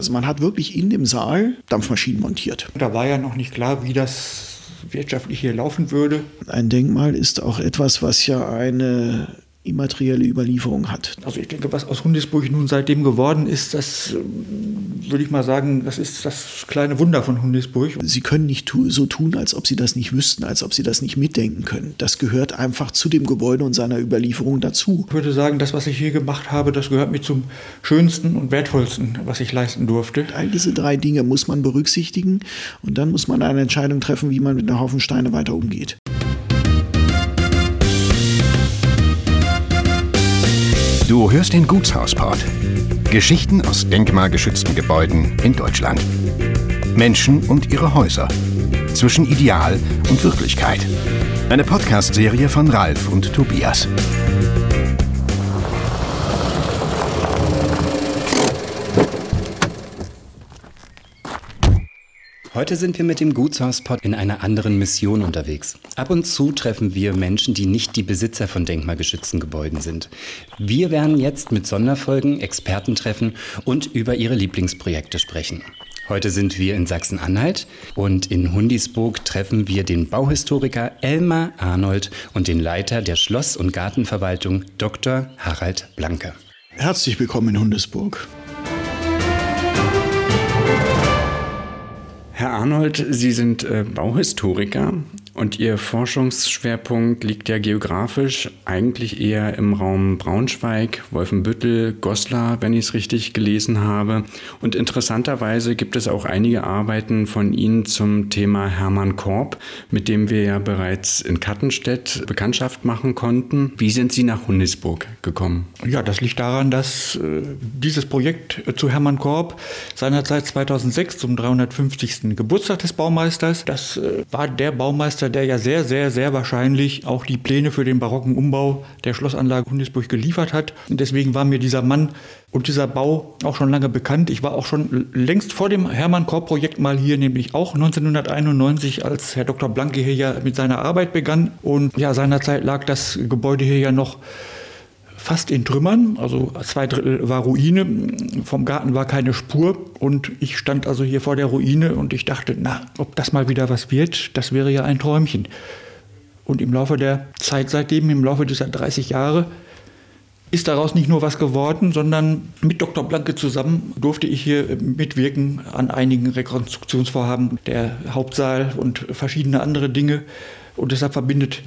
Also man hat wirklich in dem Saal Dampfmaschinen montiert. Da war ja noch nicht klar, wie das wirtschaftlich hier laufen würde. Ein Denkmal ist auch etwas, was ja eine immaterielle Überlieferung hat. Also ich denke, was aus Hundesburg nun seitdem geworden ist, das ähm, würde ich mal sagen, das ist das kleine Wunder von Hundesburg. Sie können nicht so tun, als ob Sie das nicht wüssten, als ob Sie das nicht mitdenken können. Das gehört einfach zu dem Gebäude und seiner Überlieferung dazu. Ich würde sagen, das, was ich hier gemacht habe, das gehört mir zum schönsten und wertvollsten, was ich leisten durfte. All diese drei Dinge muss man berücksichtigen und dann muss man eine Entscheidung treffen, wie man mit einer Haufen Steine weiter umgeht. Du hörst den Gutshausport. Geschichten aus denkmalgeschützten Gebäuden in Deutschland. Menschen und ihre Häuser. Zwischen Ideal und Wirklichkeit. Eine Podcast-Serie von Ralf und Tobias. Heute sind wir mit dem Gutshauspot in einer anderen Mission unterwegs. Ab und zu treffen wir Menschen, die nicht die Besitzer von denkmalgeschützten Gebäuden sind. Wir werden jetzt mit Sonderfolgen Experten treffen und über ihre Lieblingsprojekte sprechen. Heute sind wir in Sachsen-Anhalt und in Hundisburg treffen wir den Bauhistoriker Elmar Arnold und den Leiter der Schloss- und Gartenverwaltung Dr. Harald Blanke. Herzlich willkommen in Hundesburg. Herr Arnold, Sie sind äh, Bauhistoriker und Ihr Forschungsschwerpunkt liegt ja geografisch eigentlich eher im Raum Braunschweig, Wolfenbüttel, Goslar, wenn ich es richtig gelesen habe. Und interessanterweise gibt es auch einige Arbeiten von Ihnen zum Thema Hermann Korb, mit dem wir ja bereits in Kattenstedt Bekanntschaft machen konnten. Wie sind Sie nach Hundisburg gekommen? Ja, das liegt daran, dass äh, dieses Projekt äh, zu Hermann Korb seinerzeit 2006 zum 350. Geburtstag des Baumeisters, das äh, war der Baumeister, der ja sehr, sehr, sehr wahrscheinlich auch die Pläne für den barocken Umbau der Schlossanlage Hundesburg geliefert hat. Und deswegen war mir dieser Mann und dieser Bau auch schon lange bekannt. Ich war auch schon längst vor dem Hermann-Korb-Projekt mal hier, nämlich auch 1991, als Herr Dr. Blanke hier ja mit seiner Arbeit begann. Und ja, seinerzeit lag das Gebäude hier ja noch fast in Trümmern, also zwei Drittel war Ruine, vom Garten war keine Spur und ich stand also hier vor der Ruine und ich dachte, na, ob das mal wieder was wird, das wäre ja ein Träumchen. Und im Laufe der Zeit seitdem, im Laufe dieser 30 Jahre, ist daraus nicht nur was geworden, sondern mit Dr. Blanke zusammen durfte ich hier mitwirken an einigen Rekonstruktionsvorhaben, der Hauptsaal und verschiedene andere Dinge. Und deshalb verbindet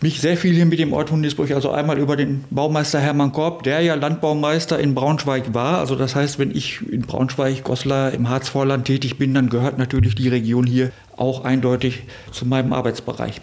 mich sehr viel hier mit dem Ort Hundisburg. Also einmal über den Baumeister Hermann Korb, der ja Landbaumeister in Braunschweig war. Also das heißt, wenn ich in Braunschweig, Goslar, im Harzvorland tätig bin, dann gehört natürlich die Region hier auch eindeutig zu meinem Arbeitsbereich.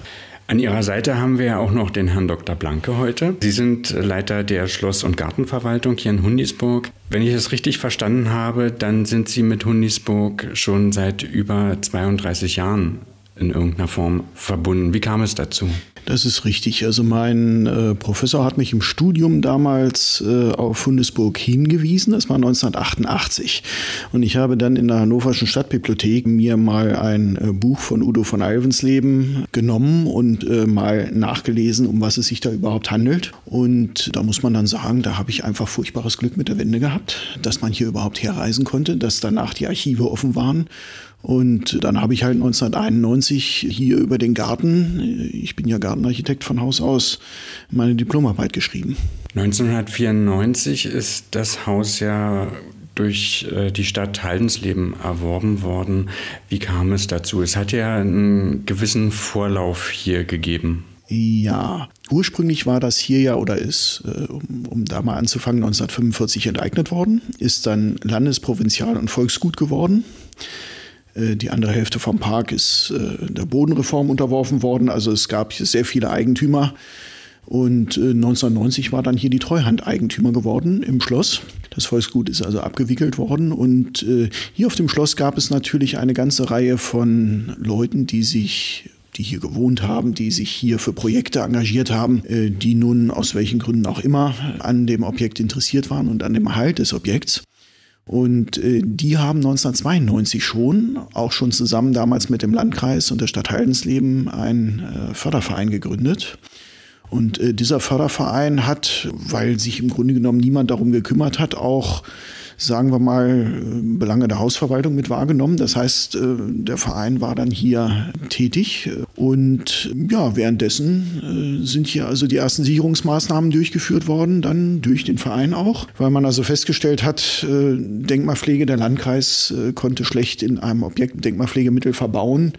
An Ihrer Seite haben wir ja auch noch den Herrn Dr. Blanke heute. Sie sind Leiter der Schloss- und Gartenverwaltung hier in Hundisburg. Wenn ich es richtig verstanden habe, dann sind Sie mit Hundisburg schon seit über 32 Jahren in irgendeiner Form verbunden. Wie kam es dazu? Das ist richtig. Also mein äh, Professor hat mich im Studium damals äh, auf Hundesburg hingewiesen. Das war 1988. Und ich habe dann in der Hannoverschen Stadtbibliothek mir mal ein äh, Buch von Udo von Alvensleben genommen und äh, mal nachgelesen, um was es sich da überhaupt handelt. Und da muss man dann sagen, da habe ich einfach furchtbares Glück mit der Wende gehabt, dass man hier überhaupt herreisen konnte, dass danach die Archive offen waren und dann habe ich halt 1991 hier über den Garten, ich bin ja Gartenarchitekt von Haus aus, meine Diplomarbeit geschrieben. 1994 ist das Haus ja durch äh, die Stadt Haldensleben erworben worden. Wie kam es dazu? Es hat ja einen gewissen Vorlauf hier gegeben. Ja, ursprünglich war das hier ja oder ist, äh, um, um, da mal anzufangen, 1945 enteignet worden, ist dann Landes-, Provinzial- und Volksgut geworden. Äh, die andere Hälfte vom Park ist äh, der Bodenreform unterworfen worden. Also es gab hier sehr viele Eigentümer. Und 1990 war dann hier die Treuhand Eigentümer geworden im Schloss. Das Volksgut ist also abgewickelt worden. Und hier auf dem Schloss gab es natürlich eine ganze Reihe von Leuten, die sich die hier gewohnt haben, die sich hier für Projekte engagiert haben, äh, die nun aus welchen Gründen auch immer an dem Objekt interessiert waren und an dem Erhalt des Objekts. Und äh, die haben 1992 schon, auch schon zusammen damals mit dem Landkreis und der Stadt Heidensleben, einen äh, Förderverein gegründet. Und dieser Förderverein hat, weil sich im Grunde genommen niemand darum gekümmert hat, auch sagen wir mal, Belange der Hausverwaltung mit wahrgenommen. Das heißt, äh, der Verein war dann hier tätig und ja, währenddessen äh, sind hier also die ersten Sicherungsmaßnahmen durchgeführt worden, dann durch den Verein auch, weil man also festgestellt hat, äh, Denkmalpflege, der Landkreis konnte schlecht in einem Objekt Denkmalpflegemittel verbauen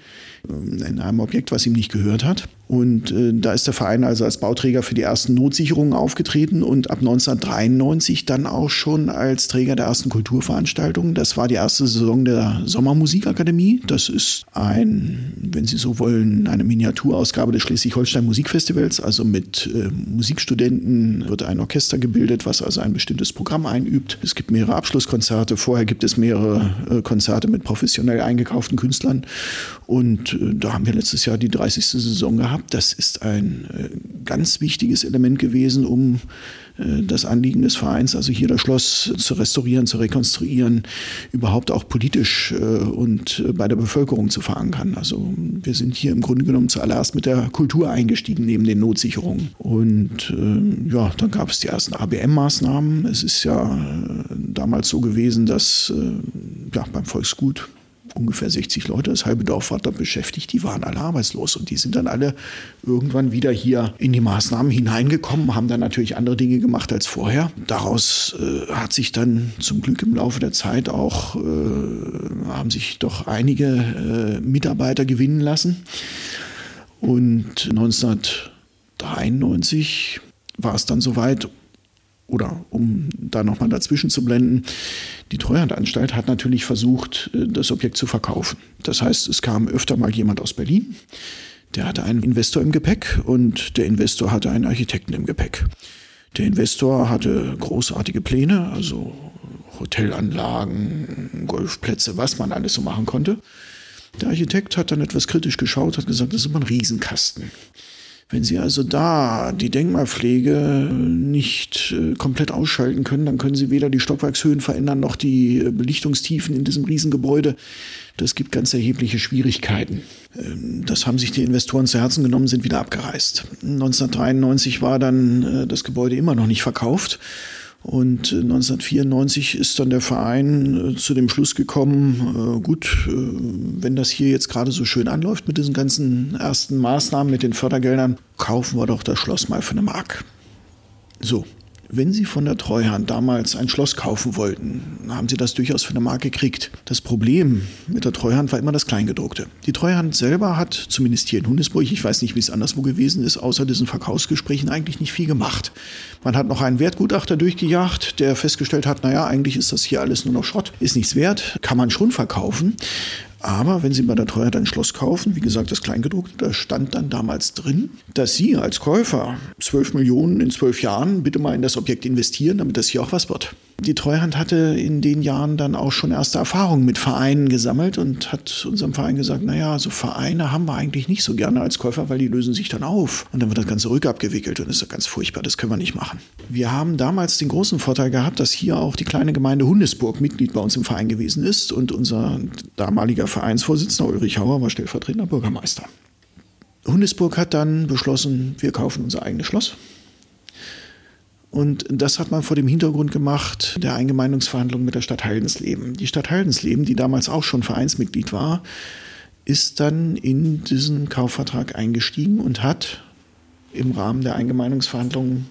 in einem Objekt, was ihm nicht gehört hat. Und äh, da ist der Verein also als Bauträger für die ersten Notsicherungen aufgetreten und ab 1993 dann auch schon als Träger der ersten Kulturveranstaltungen. Das war die erste Saison der Sommermusikakademie. Das ist ein, wenn Sie so wollen, eine Miniaturausgabe des Schleswig-Holstein Musikfestivals. Also mit äh, Musikstudenten wird ein Orchester gebildet, was also ein bestimmtes Programm einübt. Es gibt mehrere Abschlusskonzerte. Vorher gibt es mehrere äh, Konzerte mit professionell eingekauften Künstlern. Und äh, da haben wir letztes Jahr die 30. Saison gehabt. Das ist ein äh, ganz wichtiges Element gewesen, um äh, das Anliegen des Vereins, also hier das Schloss zu restaurieren, zu rekonstruieren, überhaupt auch politisch und bei der Bevölkerung zu verankern. Also wir sind hier im Grunde genommen zuallererst mit der Kultur eingestiegen, neben den Notsicherungen. Und ja, dann gab es die ersten ABM-Maßnahmen. Es ist ja damals so gewesen, dass ja, beim Volksgut ungefähr 60 Leute, das halbe Dorf war da beschäftigt, die waren alle arbeitslos und die sind dann alle irgendwann wieder hier in die Maßnahmen hineingekommen, haben dann natürlich andere Dinge gemacht als vorher. Daraus äh, hat sich dann zum Glück im Laufe der Zeit auch, äh, haben sich doch einige äh, Mitarbeiter gewinnen lassen. Und 1993 war es dann soweit, oder um da nochmal dazwischen zu blenden, die Treuhandanstalt hat natürlich versucht, äh, das Objekt zu verkaufen. Das heißt, es kam öfter mal jemand aus Berlin, der hatte einen Investor im Gepäck und der Investor hatte einen Architekten im Gepäck. Der Investor hatte großartige Pläne, also Hotelanlagen, Golfplätze, was man alles so machen konnte. Der Architekt hat dann etwas kritisch geschaut, hat gesagt, das ist immer ein Riesenkasten. Wenn Sie also da die Denkmalpflege nicht äh, komplett ausschalten können, dann können Sie weder die Stockwerkshöhen verändern noch die äh, Belichtungstiefen in diesem Riesengebäude. Das gibt ganz erhebliche Schwierigkeiten. Ähm, das haben sich die Investoren zu Herzen genommen, sind wieder abgereist. 1993 war dann äh, das Gebäude immer noch nicht verkauft. Und 1994 ist dann der Verein äh, zu dem Schluss gekommen, äh, gut, äh, wenn das hier jetzt gerade so schön anläuft mit diesen ganzen ersten Maßnahmen, mit den Fördergeldern, kaufen wir doch das Schloss mal für eine Mark. So, wenn Sie von der Treuhand damals ein Schloss kaufen wollten, haben Sie das durchaus für eine Marke gekriegt. Das Problem mit der Treuhand war immer das Kleingedruckte. Die Treuhand selber hat, zumindest hier in Hundesburg, ich weiß nicht, wie es anderswo gewesen ist, außer diesen Verkaufsgesprächen eigentlich nicht viel gemacht. Man hat noch einen Wertgutachter durchgejagt, der festgestellt hat, naja, eigentlich ist das hier alles nur noch Schrott, ist nichts wert, kann man schon verkaufen. Aber wenn Sie bei der Treuhand ein Schloss kaufen, wie gesagt, das Kleingedruckte, da stand dann damals drin, dass Sie als Käufer 12 Millionen in zwölf Jahren bitte mal in das Objekt investieren, damit das hier auch was wird. Die Treuhand hatte in den Jahren dann auch schon erste Erfahrungen mit Vereinen gesammelt und hat unserem Verein gesagt, naja, so Vereine haben wir eigentlich nicht so gerne als Käufer, weil die lösen sich dann auf und dann wird das Ganze rückabgewickelt und ist ja ganz furchtbar, das können wir nicht machen. Wir haben damals den großen Vorteil gehabt, dass hier auch die kleine Gemeinde Hundesburg Mitglied bei uns im Verein gewesen ist und unser damaliger Vereinsvorsitzender Ulrich Hauer war stellvertretender Bürgermeister. Hundesburg hat dann beschlossen, wir kaufen unser eigenes Schloss und das hat man vor dem Hintergrund gemacht der Eingemeindungsverhandlungen mit der Stadt Heidensleben. Die Stadt Heidensleben, die damals auch schon Vereinsmitglied war, ist dann in diesen Kaufvertrag eingestiegen und hat im Rahmen der Eingemeindungsverhandlungen,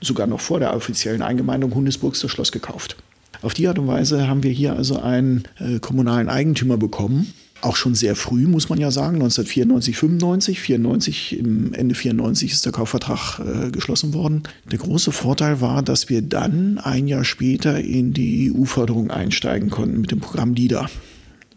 sogar noch vor der offiziellen Eingemeindung Hundesburgs, das Schloss gekauft. Auf die Art und Weise haben wir hier also einen äh, kommunalen Eigentümer bekommen, auch schon sehr früh, muss man ja sagen, 1994, 95, 94, im Ende 94 ist der Kaufvertrag äh, geschlossen worden. Der große Vorteil war, dass wir dann ein Jahr später in die EU-Förderung einsteigen konnten mit dem Programm LIDA,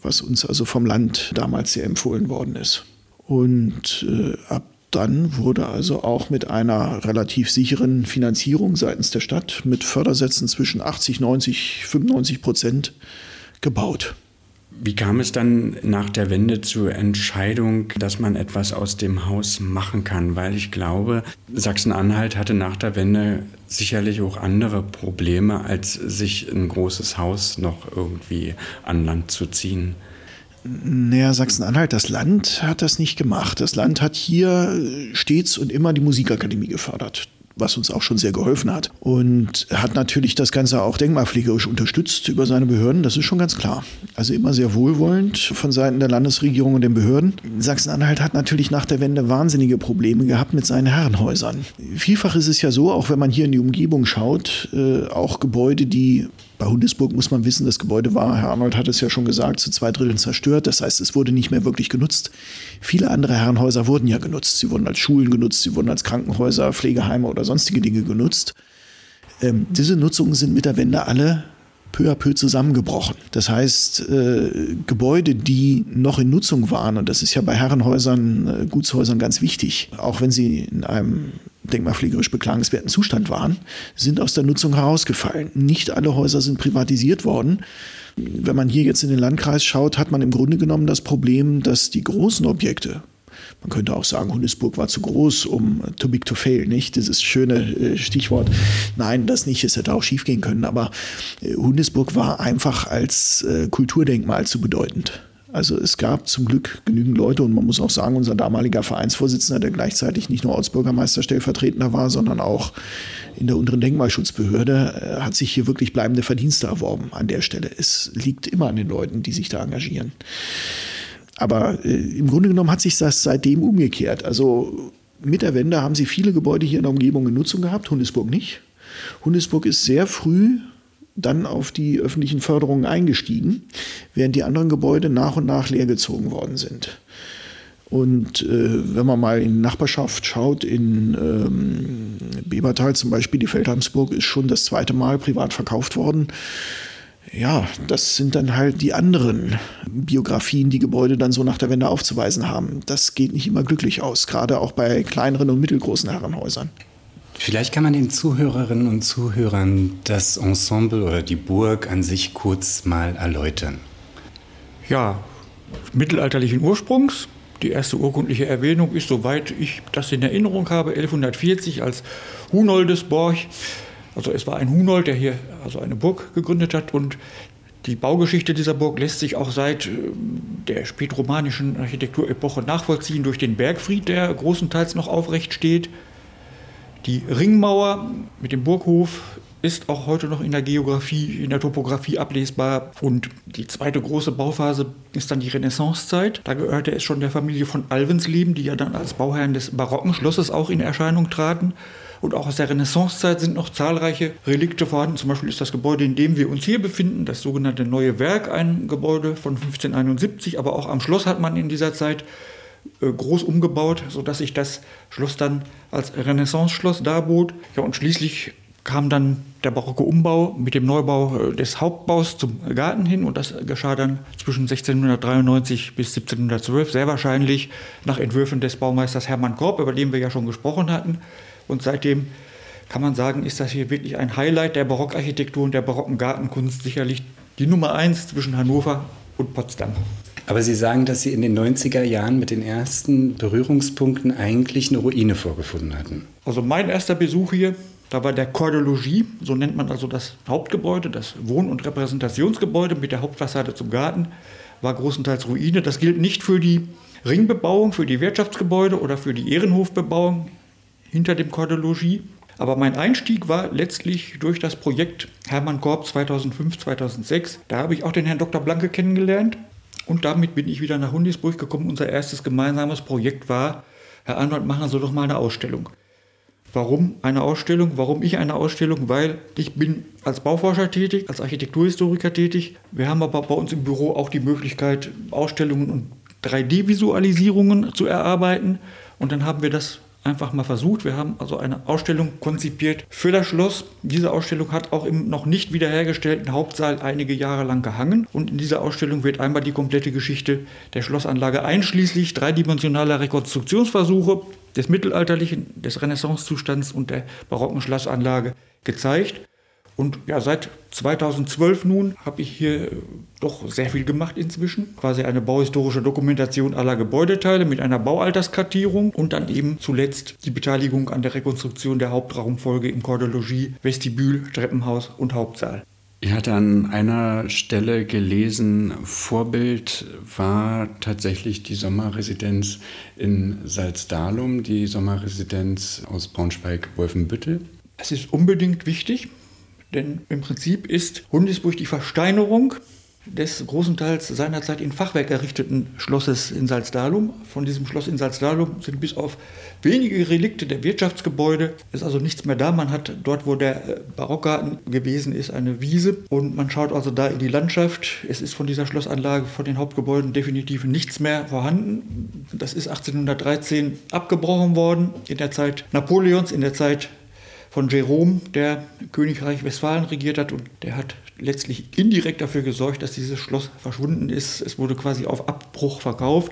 was uns also vom Land damals sehr empfohlen worden ist. Und äh, ab dann wurde also auch mit einer relativ sicheren Finanzierung seitens der Stadt mit Fördersätzen zwischen 80, 90, 95 Prozent gebaut. Wie kam es dann nach der Wende zur Entscheidung, dass man etwas aus dem Haus machen kann? Weil ich glaube, Sachsen-Anhalt hatte nach der Wende sicherlich auch andere Probleme, als sich ein großes Haus noch irgendwie an Land zu ziehen. Naja, Sachsen-Anhalt, das Land hat das nicht gemacht. Das Land hat hier stets und immer die Musikakademie gefördert was uns auch schon sehr geholfen hat. Und hat natürlich das Ganze auch denkmalpflegerisch unterstützt über seine Behörden, das ist schon ganz klar. Also immer sehr wohlwollend von Seiten der Landesregierung und den Behörden. Sachsen-Anhalt hat natürlich nach der Wende wahnsinnige Probleme gehabt mit seinen Herrenhäusern. Vielfach ist es ja so, auch wenn man hier in die Umgebung schaut, äh, auch Gebäude, die bei Hundesburg muss man wissen, das Gebäude war, Herr Arnold hat es ja schon gesagt, zu zwei Dritteln zerstört. Das heißt, es wurde nicht mehr wirklich genutzt. Viele andere Herrenhäuser wurden ja genutzt. Sie wurden als Schulen genutzt, sie wurden als Krankenhäuser, Pflegeheime oder sonstige Dinge genutzt. Ähm, diese Nutzungen sind mit der Wende alle peu à peu zusammengebrochen. Das heißt, äh, Gebäude, die noch in Nutzung waren, und das ist ja bei Herrenhäusern, äh, Gutshäusern ganz wichtig, auch wenn sie in einem denkmalpflegerisch beklagenswerten Zustand waren, sind aus der Nutzung herausgefallen. Nicht alle Häuser sind privatisiert worden. Wenn man hier jetzt in den Landkreis schaut, hat man im Grunde genommen das Problem, dass die großen Objekte, man könnte auch sagen, Hundesburg war zu groß, um too big to fail, nicht? Dieses schöne äh, Stichwort. Nein, das nicht, es hätte auch schief gehen können, aber äh, Hundesburg war einfach als äh, Kulturdenkmal zu bedeutend. Also es gab zum Glück genügend Leute und man muss auch sagen, unser damaliger Vereinsvorsitzender, der gleichzeitig nicht nur Ortsbürgermeister stellvertretender war, sondern auch in der unteren Denkmalschutzbehörde, hat sich hier wirklich bleibende Verdienste erworben an der Stelle. Es liegt immer an den Leuten, die sich da engagieren. Aber äh, im Grunde genommen hat sich das seitdem umgekehrt. Also mit der Wende haben sie viele Gebäude hier in der Umgebung in Nutzung gehabt, Hundesburg nicht. Hundesburg ist sehr früh dann auf die öffentlichen Förderungen eingestiegen, während die anderen Gebäude nach und nach leergezogen worden sind. Und äh, wenn man mal in die Nachbarschaft schaut, in ähm, Bebertal zum Beispiel, die Feldheimsburg ist schon das zweite Mal privat verkauft worden. Ja, das sind dann halt die anderen Biografien, die Gebäude dann so nach der Wende aufzuweisen haben. Das geht nicht immer glücklich aus, gerade auch bei kleineren und mittelgroßen Herrenhäusern. Vielleicht kann man den Zuhörerinnen und Zuhörern das Ensemble oder die Burg an sich kurz mal erläutern. Ja, mittelalterlichen Ursprungs. Die erste urkundliche Erwähnung ist, soweit ich das in Erinnerung habe, 1140 als Hunoldesborg. Also es war ein Hunold, der hier also eine Burg gegründet hat und die Baugeschichte dieser Burg lässt sich auch seit äh, der spätromanischen Architekturepoche nachvollziehen durch den Bergfried, der großenteils noch aufrecht steht. Die Ringmauer mit dem Burghof ist auch heute noch in der Geografie, in der Topografie ablesbar. Und die zweite große Bauphase ist dann die Renaissancezeit. Da gehörte es schon der Familie von Alvensleben, die ja dann als Bauherren des barocken Schlosses auch in Erscheinung traten. Und auch aus der Renaissancezeit sind noch zahlreiche Relikte vorhanden. Zum Beispiel ist das Gebäude, in dem wir uns hier befinden, das sogenannte Neue Werk, ein Gebäude von 1571. Aber auch am Schloss hat man in dieser Zeit äh, groß umgebaut, sodass sich das Schloss dann als Renaissance-Schloss darbot. Ja, und schließlich kam dann der barocke Umbau mit dem Neubau äh, des Hauptbaus zum Garten hin und das geschah dann zwischen 1693 bis 1712, sehr wahrscheinlich nach Entwürfen des Baumeisters Hermann Korb, über den wir ja schon gesprochen hatten. Und seitdem kann man sagen, ist das hier wirklich ein Highlight der Barockarchitektur und der barocken Gartenkunst, sicherlich die Nummer eins zwischen Hannover und Potsdam. Aber Sie sagen, dass Sie in den 90er Jahren mit den ersten Berührungspunkten eigentlich eine Ruine vorgefunden hatten. Also mein erster Besuch hier, da war der Chordologie, so nennt man also das Hauptgebäude, das Wohn- und Repräsentationsgebäude mit der Hauptfassade zum Garten, war großenteils Ruine. Das gilt nicht für die Ringbebauung, für die Wirtschaftsgebäude oder für die Ehrenhofbebauung hinter dem Chordologie. Aber mein Einstieg war letztlich durch das Projekt Hermann Korb 2005, 2006. Da habe ich auch den Herrn Dr. Blanke kennengelernt. Und damit bin ich wieder nach Hundisburg gekommen. Unser erstes gemeinsames Projekt war, Herr Arnold, machen Sie doch mal eine Ausstellung. Warum eine Ausstellung? Warum ich eine Ausstellung? Weil ich bin als Bauforscher tätig, als Architekturhistoriker tätig. Wir haben aber bei uns im Büro auch die Möglichkeit, Ausstellungen und 3D-Visualisierungen zu erarbeiten. Und dann haben wir das einfach mal versucht. Wir haben also eine Ausstellung konzipiert für das Schloss. Diese Ausstellung hat auch im noch nicht wiederhergestellten Hauptsaal einige Jahre lang gehangen. Und in dieser Ausstellung wird einmal die komplette Geschichte der Schlossanlage einschließlich dreidimensionaler Rekonstruktionsversuche des mittelalterlichen, des Renaissancezustands und der barocken Schlossanlage gezeigt. Und ja, seit 2012 nun habe ich hier äh, doch sehr viel gemacht inzwischen. Quasi eine bauhistorische Dokumentation aller Gebäudeteile mit einer Baualterskartierung und dann eben zuletzt die Beteiligung an der Rekonstruktion der Hauptraumfolge im Kordologie, Vestibül, Treppenhaus und Hauptsaal. Ich hatte an einer Stelle gelesen, Vorbild war tatsächlich die Sommerresidenz in Salzdalum, die Sommerresidenz aus Braunschweig-Wolfenbüttel. Das ist unbedingt wichtig. Denn im Prinzip ist Hundisburg die Versteinerung des großen Teils seinerzeit in Fachwerk errichteten Schlosses in Salzdalum. Von diesem Schloss in Salzdalum sind bis auf wenige Relikte der Wirtschaftsgebäude, ist also nichts mehr da. Man hat dort, wo der äh, Barockgarten gewesen ist, eine Wiese und man schaut also da in die Landschaft. Es ist von dieser Schlossanlage, von den Hauptgebäuden definitiv nichts mehr vorhanden. Das ist 1813 abgebrochen worden in der Zeit Napoleons, in der Zeit von Jerome, der Königreich Westfalen regiert hat und der hat letztlich indirekt dafür gesorgt, dass dieses Schloss verschwunden ist. Es wurde quasi auf Abbruch verkauft.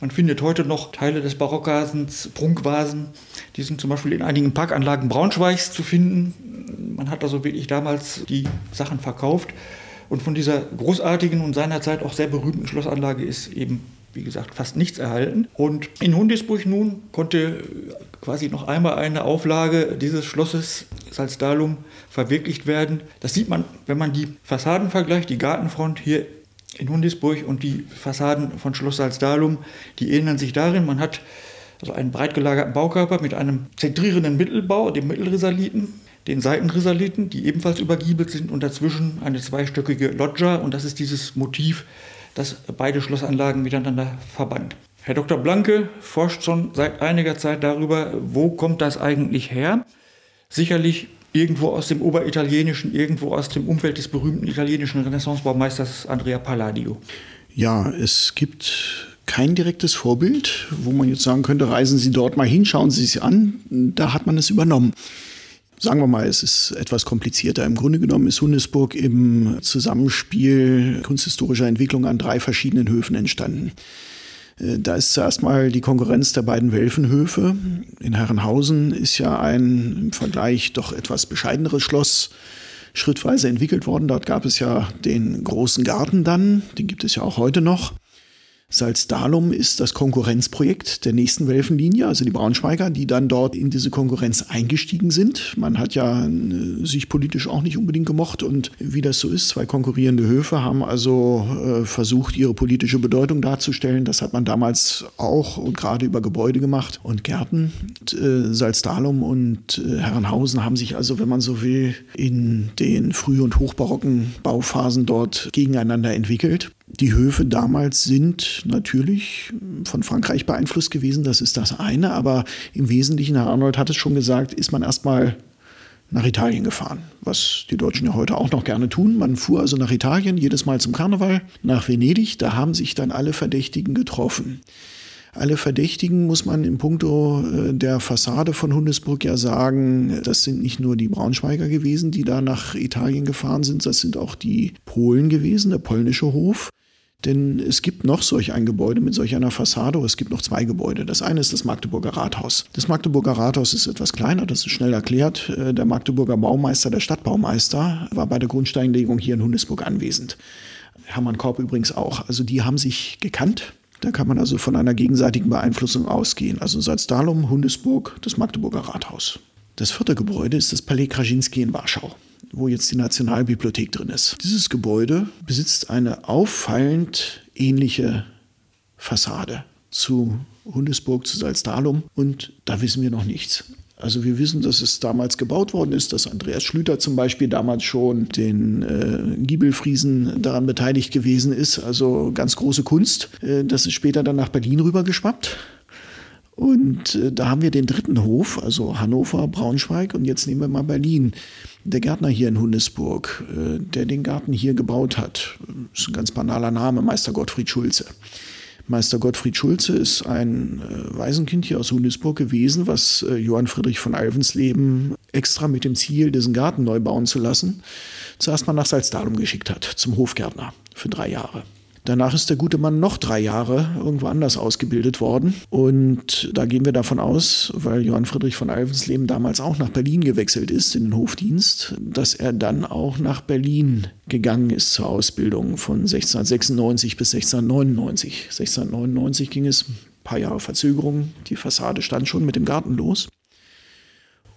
Man findet heute noch Teile des Barockvasens, Prunkvasen, die sind zum Beispiel in einigen Parkanlagen Braunschweigs zu finden. Man hat also wirklich damals die Sachen verkauft. Und von dieser großartigen und seinerzeit auch sehr berühmten Schlossanlage ist eben wie gesagt, fast nichts erhalten. Und in Hundisburg nun konnte quasi noch einmal eine Auflage dieses Schlosses Salzdalum verwirklicht werden. Das sieht man, wenn man die Fassaden vergleicht, die Gartenfront hier in Hundisburg und die Fassaden von Schloss Salzdalum, die ähneln sich darin. Man hat also einen breit gelagerten Baukörper mit einem zentrierenden Mittelbau, dem Mittelrisaliten, den Seitenrisaliten, die ebenfalls übergiebelt sind und dazwischen eine zweistöckige Loggia und das ist dieses Motiv das beide Schlossanlagen miteinander verband. Herr Dr. Blanke forscht schon seit einiger Zeit darüber, wo kommt das eigentlich her. Sicherlich irgendwo aus dem Oberitalienischen, irgendwo aus dem Umfeld des berühmten italienischen Renaissancebaumeisters Andrea Palladio. Ja, es gibt kein direktes Vorbild, wo man jetzt sagen könnte, reisen Sie dort mal hin, schauen Sie es an. Da hat man es übernommen. Sagen wir mal, es ist etwas komplizierter. Im Grunde genommen ist Hundesburg im Zusammenspiel kunsthistorischer Entwicklung an drei verschiedenen Höfen entstanden. Äh, da ist zuerst mal die Konkurrenz der beiden Welfenhöfe. In Herrenhausen ist ja ein im Vergleich doch etwas bescheideneres Schloss schrittweise entwickelt worden. Dort gab es ja den großen Garten dann, den gibt es ja auch heute noch. Salzdalum ist das Konkurrenzprojekt der nächsten Welfenlinie, also die Braunschweiger, die dann dort in diese Konkurrenz eingestiegen sind. Man hat ja äh, sich politisch auch nicht unbedingt gemocht und wie das so ist, zwei konkurrierende Höfe haben also äh, versucht, ihre politische Bedeutung darzustellen. Das hat man damals auch und gerade über Gebäude gemacht und Gärten. Und, äh, Salzdalum und äh, Herrenhausen haben sich also, wenn man so will, in den früh- und hochbarocken Bauphasen dort gegeneinander entwickelt. Die Höfe damals sind natürlich von Frankreich beeinflusst gewesen, das ist das eine, aber im Wesentlichen, Herr Arnold hat es schon gesagt, ist man erstmal nach Italien gefahren, was die Deutschen ja heute auch noch gerne tun. Man fuhr also nach Italien, jedes Mal zum Karneval, nach Venedig, da haben sich dann alle Verdächtigen getroffen. Alle Verdächtigen muss man in puncto äh, der Fassade von Hundesburg ja sagen, das sind nicht nur die Braunschweiger gewesen, die da nach Italien gefahren sind, das sind auch die Polen gewesen, der polnische Hof. Denn es gibt noch solch ein Gebäude mit solch einer Fassade, es gibt noch zwei Gebäude. Das eine ist das Magdeburger Rathaus. Das Magdeburger Rathaus ist etwas kleiner, das ist schnell erklärt. Äh, der Magdeburger Baumeister, der Stadtbaumeister, war bei der Grundsteinlegung hier in Hundesburg anwesend. Hermann Korb übrigens auch. Also die haben sich gekannt. Da kann man also von einer gegenseitigen Beeinflussung ausgehen. Also Salzdalum, Hundesburg, das Magdeburger Rathaus. Das vierte Gebäude ist das Palais Krasinski in Warschau wo jetzt die Nationalbibliothek drin ist. Dieses Gebäude besitzt eine auffallend ähnliche Fassade zu Hundesburg, zu Salzdalum und da wissen wir noch nichts. Also wir wissen, dass es damals gebaut worden ist, dass Andreas Schlüter zum Beispiel damals schon den äh, Giebelfriesen daran beteiligt gewesen ist. Also ganz große Kunst. Äh, das ist später dann nach Berlin rübergeschwappt. Und äh, da haben wir den dritten Hof, also Hannover, Braunschweig und jetzt nehmen wir mal Berlin. Der Gärtner hier in Hundesburg, äh, der den Garten hier gebaut hat, ist ein ganz banaler Name, Meister Gottfried Schulze. Meister Gottfried Schulze ist ein äh, Waisenkind hier aus Hundesburg gewesen, was äh, Johann Friedrich von Alvensleben extra mit dem Ziel, diesen Garten neu bauen zu lassen, zuerst mal nach Salzdalum geschickt hat, zum Hofgärtner für drei Jahre. Danach ist der gute Mann noch drei Jahre irgendwo anders ausgebildet worden. Und da gehen wir davon aus, weil Johann Friedrich von Alvensleben damals auch nach Berlin gewechselt ist in den Hofdienst, dass er dann auch nach Berlin gegangen ist zur Ausbildung von 1696 bis 1699. 1699 ging es, ein paar Jahre Verzögerung, die Fassade stand schon mit dem Garten los.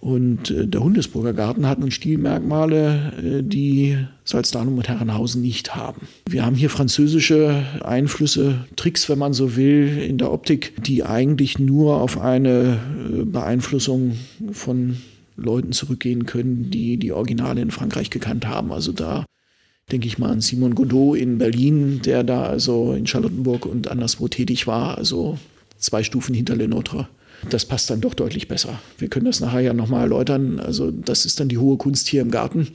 Und äh, der Hundesburger Garten hat nun Stilmerkmale, äh, die Salzdanum und Herrenhausen nicht haben. Wir haben hier französische Einflüsse, Tricks, wenn man so will, in der Optik, die eigentlich nur auf eine äh, Beeinflussung von Leuten zurückgehen können, die die Originale in Frankreich gekannt haben. Also da denke ich mal an Simon Godot in Berlin, der da also in Charlottenburg und anderswo tätig war, also zwei Stufen hinter Le Notre das passt dann doch deutlich besser. Wir können das nachher ja nochmal erläutern. Also das ist dann die hohe Kunst hier im Garten.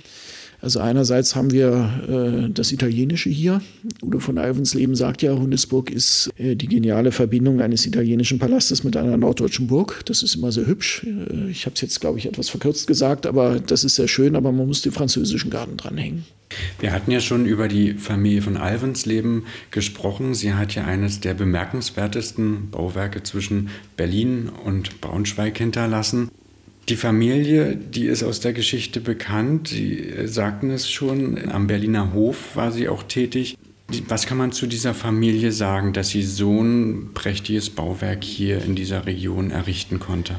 Also einerseits haben wir äh, das Italienische hier. Udo von Alvensleben sagt ja, Hundesburg ist äh, die geniale Verbindung eines italienischen Palastes mit einer norddeutschen Burg. Das ist immer sehr hübsch. Äh, ich habe es jetzt, glaube ich, etwas verkürzt gesagt, aber das ist sehr schön, aber man muss den französischen Garten dranhängen. Wir hatten ja schon über die Familie von Alvensleben gesprochen. Sie hat ja eines der bemerkenswertesten Bauwerke zwischen Berlin und Braunschweig hinterlassen. Die Familie, die ist aus der Geschichte bekannt. Sie sagten es schon, am Berliner Hof war sie auch tätig. Was kann man zu dieser Familie sagen, dass sie so ein prächtiges Bauwerk hier in dieser Region errichten konnte?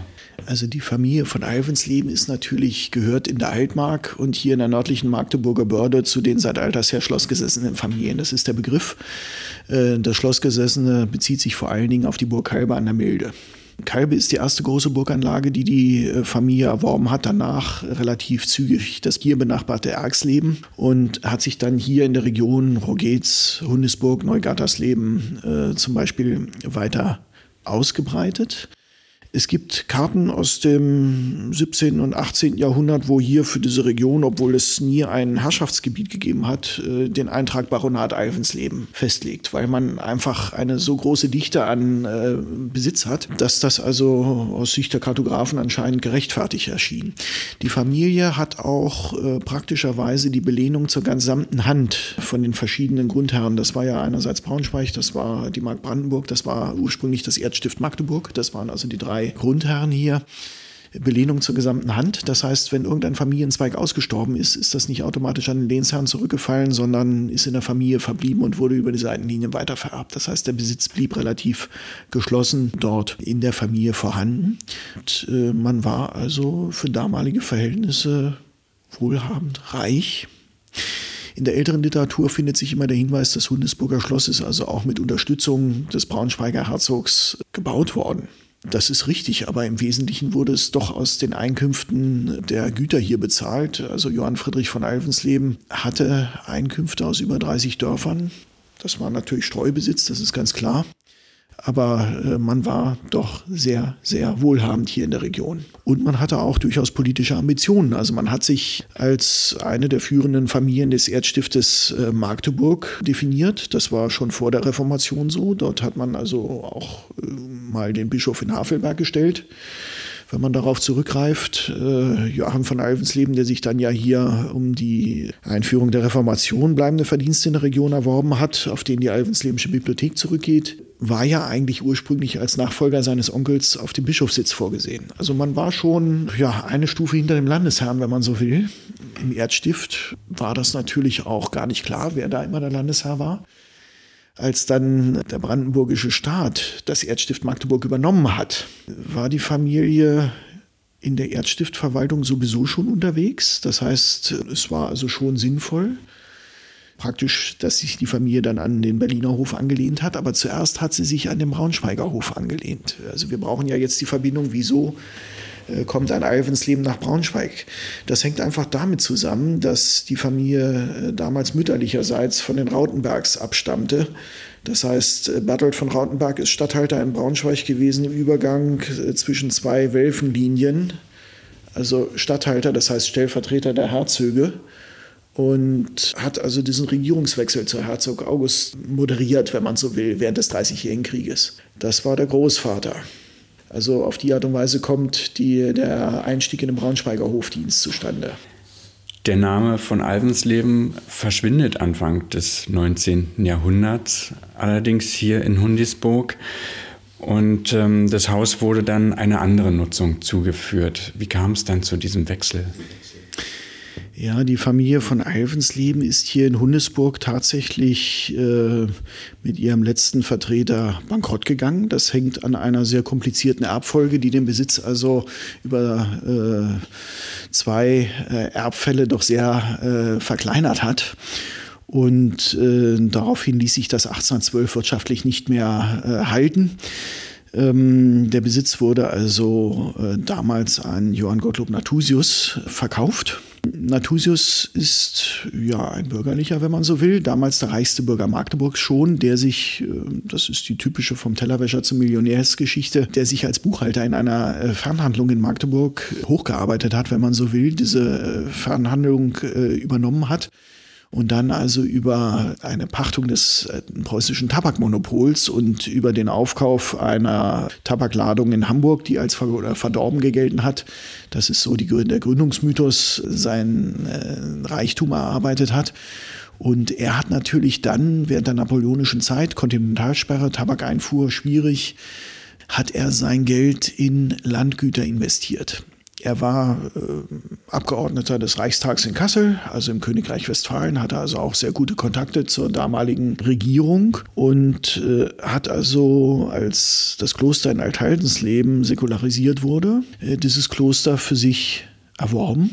Also die Familie von Alvensleben ist natürlich gehört in der Altmark und hier in der nördlichen Magdeburger Börde zu den seit alters her schlossgesessenen Familien. Das ist der Begriff. Äh, das Schlossgesessene bezieht sich vor allen Dingen auf die Burg Halbe an der Milde. Kalbe ist die erste große Burganlage, die die äh, Familie erworben hat. Danach relativ zügig das hier benachbarte Ergsleben und hat sich dann hier in der Region Rogetz, Hundesburg, Neugattersleben äh, zum Beispiel weiter ausgebreitet. Es gibt Karten aus dem 17. und 18. Jahrhundert, wo hier für diese Region, obwohl es nie ein Herrschaftsgebiet gegeben hat, äh, den Eintrag Baronat Alvensleben festlegt, weil man einfach eine so große Dichte an äh, Besitz hat, dass das also aus Sicht der Kartografen anscheinend gerechtfertigt erschien. Die Familie hat auch äh, praktischerweise die Belehnung zur gesamten Hand von den verschiedenen Grundherren. Das war ja einerseits Braunschweig, das war die Mark Brandenburg, das war ursprünglich das Erzstift Magdeburg, das waren also die drei Grundherren hier. Belehnung zur gesamten Hand. Das heißt, wenn irgendein Familienzweig ausgestorben ist, ist das nicht automatisch an den Lehnsherrn zurückgefallen, sondern ist in der Familie verblieben und wurde über die Seitenlinie weitervererbt. Das heißt, der Besitz blieb relativ geschlossen dort in der Familie vorhanden. Und, äh, man war also für damalige Verhältnisse wohlhabend, reich. In der älteren Literatur findet sich immer der Hinweis, das Hundesburger Schloss ist also auch mit Unterstützung des Braunschweiger Herzogs gebaut worden. Das ist richtig, aber im Wesentlichen wurde es doch aus den Einkünften der Güter hier bezahlt. Also Johann Friedrich von Alvensleben hatte Einkünfte aus über 30 Dörfern. Das war natürlich Streubesitz, das ist ganz klar aber äh, man war doch sehr, sehr wohlhabend hier in der Region. Und man hatte auch durchaus politische Ambitionen. Also man hat sich als eine der führenden Familien des Erzstiftes äh, Magdeburg definiert. Das war schon vor der Reformation so. Dort hat man also auch äh, mal den Bischof in Havelberg gestellt wenn man darauf zurückgreift, äh, Joachim von Alvensleben, der sich dann ja hier um die Einführung der Reformation bleibende Verdienste in der Region erworben hat, auf den die Alvenslebensche Bibliothek zurückgeht, war ja eigentlich ursprünglich als Nachfolger seines Onkels auf dem Bischofssitz vorgesehen. Also man war schon ja, eine Stufe hinter dem Landesherrn, wenn man so will. Im Erzstift war das natürlich auch gar nicht klar, wer da immer der Landesherr war. Als dann der brandenburgische Staat das Erzstift Magdeburg übernommen hat, war die Familie in der Erzstiftverwaltung sowieso schon unterwegs. Das heißt, es war also schon sinnvoll, praktisch, dass sich die Familie dann an den Berliner Hof angelehnt hat. Aber zuerst hat sie sich an den Braunschweiger Hof angelehnt. Also wir brauchen ja jetzt die Verbindung, wieso kommt ein Alvensleben nach Braunschweig. Das hängt einfach damit zusammen, dass die Familie äh, damals mütterlicherseits von den Rautenbergs abstammte. Das heißt, äh, Bertolt von Rautenberg ist Statthalter in Braunschweig gewesen im Übergang zwischen zwei Welfenlinien. Also Statthalter, das heißt Stellvertreter der Herzöge und hat also diesen Regierungswechsel zu Herzog August moderiert, wenn man so will, während des Dreißigjährigen Krieges. Das war der Großvater. Also auf die Art und Weise kommt die, der Einstieg in den Braunschweiger Hofdienst zustande. Der Name von Alvensleben verschwindet Anfang des 19. Jahrhunderts, allerdings hier in Hundisburg. Und ähm, das Haus wurde dann einer anderen Nutzung zugeführt. Wie kam es dann zu diesem Wechsel? Ja, die Familie von Alvensleben ist hier in Hundesburg tatsächlich äh, mit ihrem letzten Vertreter bankrott gegangen. Das hängt an einer sehr komplizierten Erbfolge, die den Besitz also über äh, zwei äh, Erbfälle doch sehr äh, verkleinert hat. Und äh, daraufhin ließ sich das 1812 wirtschaftlich nicht mehr äh, halten. Ähm, der Besitz wurde also damals an Johann Gottlob Nathusius verkauft. Nathusius ist ja ein bürgerlicher, wenn man so will, damals der reichste Bürger Magdeburgs schon, der sich, äh, das ist die typische vom Tellerwäscher zum Millionärsgeschichte, der sich als Buchhalter in einer äh, Fernhandlung in Magdeburg hochgearbeitet hat, wenn man so will, diese äh, Fernhandlung übernommen hat und dann also über eine Pachtung des äh, preußischen Tabakmonopols und über den Aufkauf einer Tabakladung in Hamburg, die als verdorben gegelten hat, das ist so die, der Gründungsmythos, sein äh, Reichtum erarbeitet hat. Und er hat natürlich dann während der napoleonischen Zeit, Kontinentalsperre, Tabakeinfuhr schwierig, hat er sein Geld in Landgüter investiert. Er war äh, Abgeordneter des Reichstags in Kassel, also im Königreich Westfalen, hatte also auch sehr gute Kontakte zur damaligen Regierung und äh, hat also, als das Kloster in Althaldенsleben säkularisiert wurde, äh, dieses Kloster für sich erworben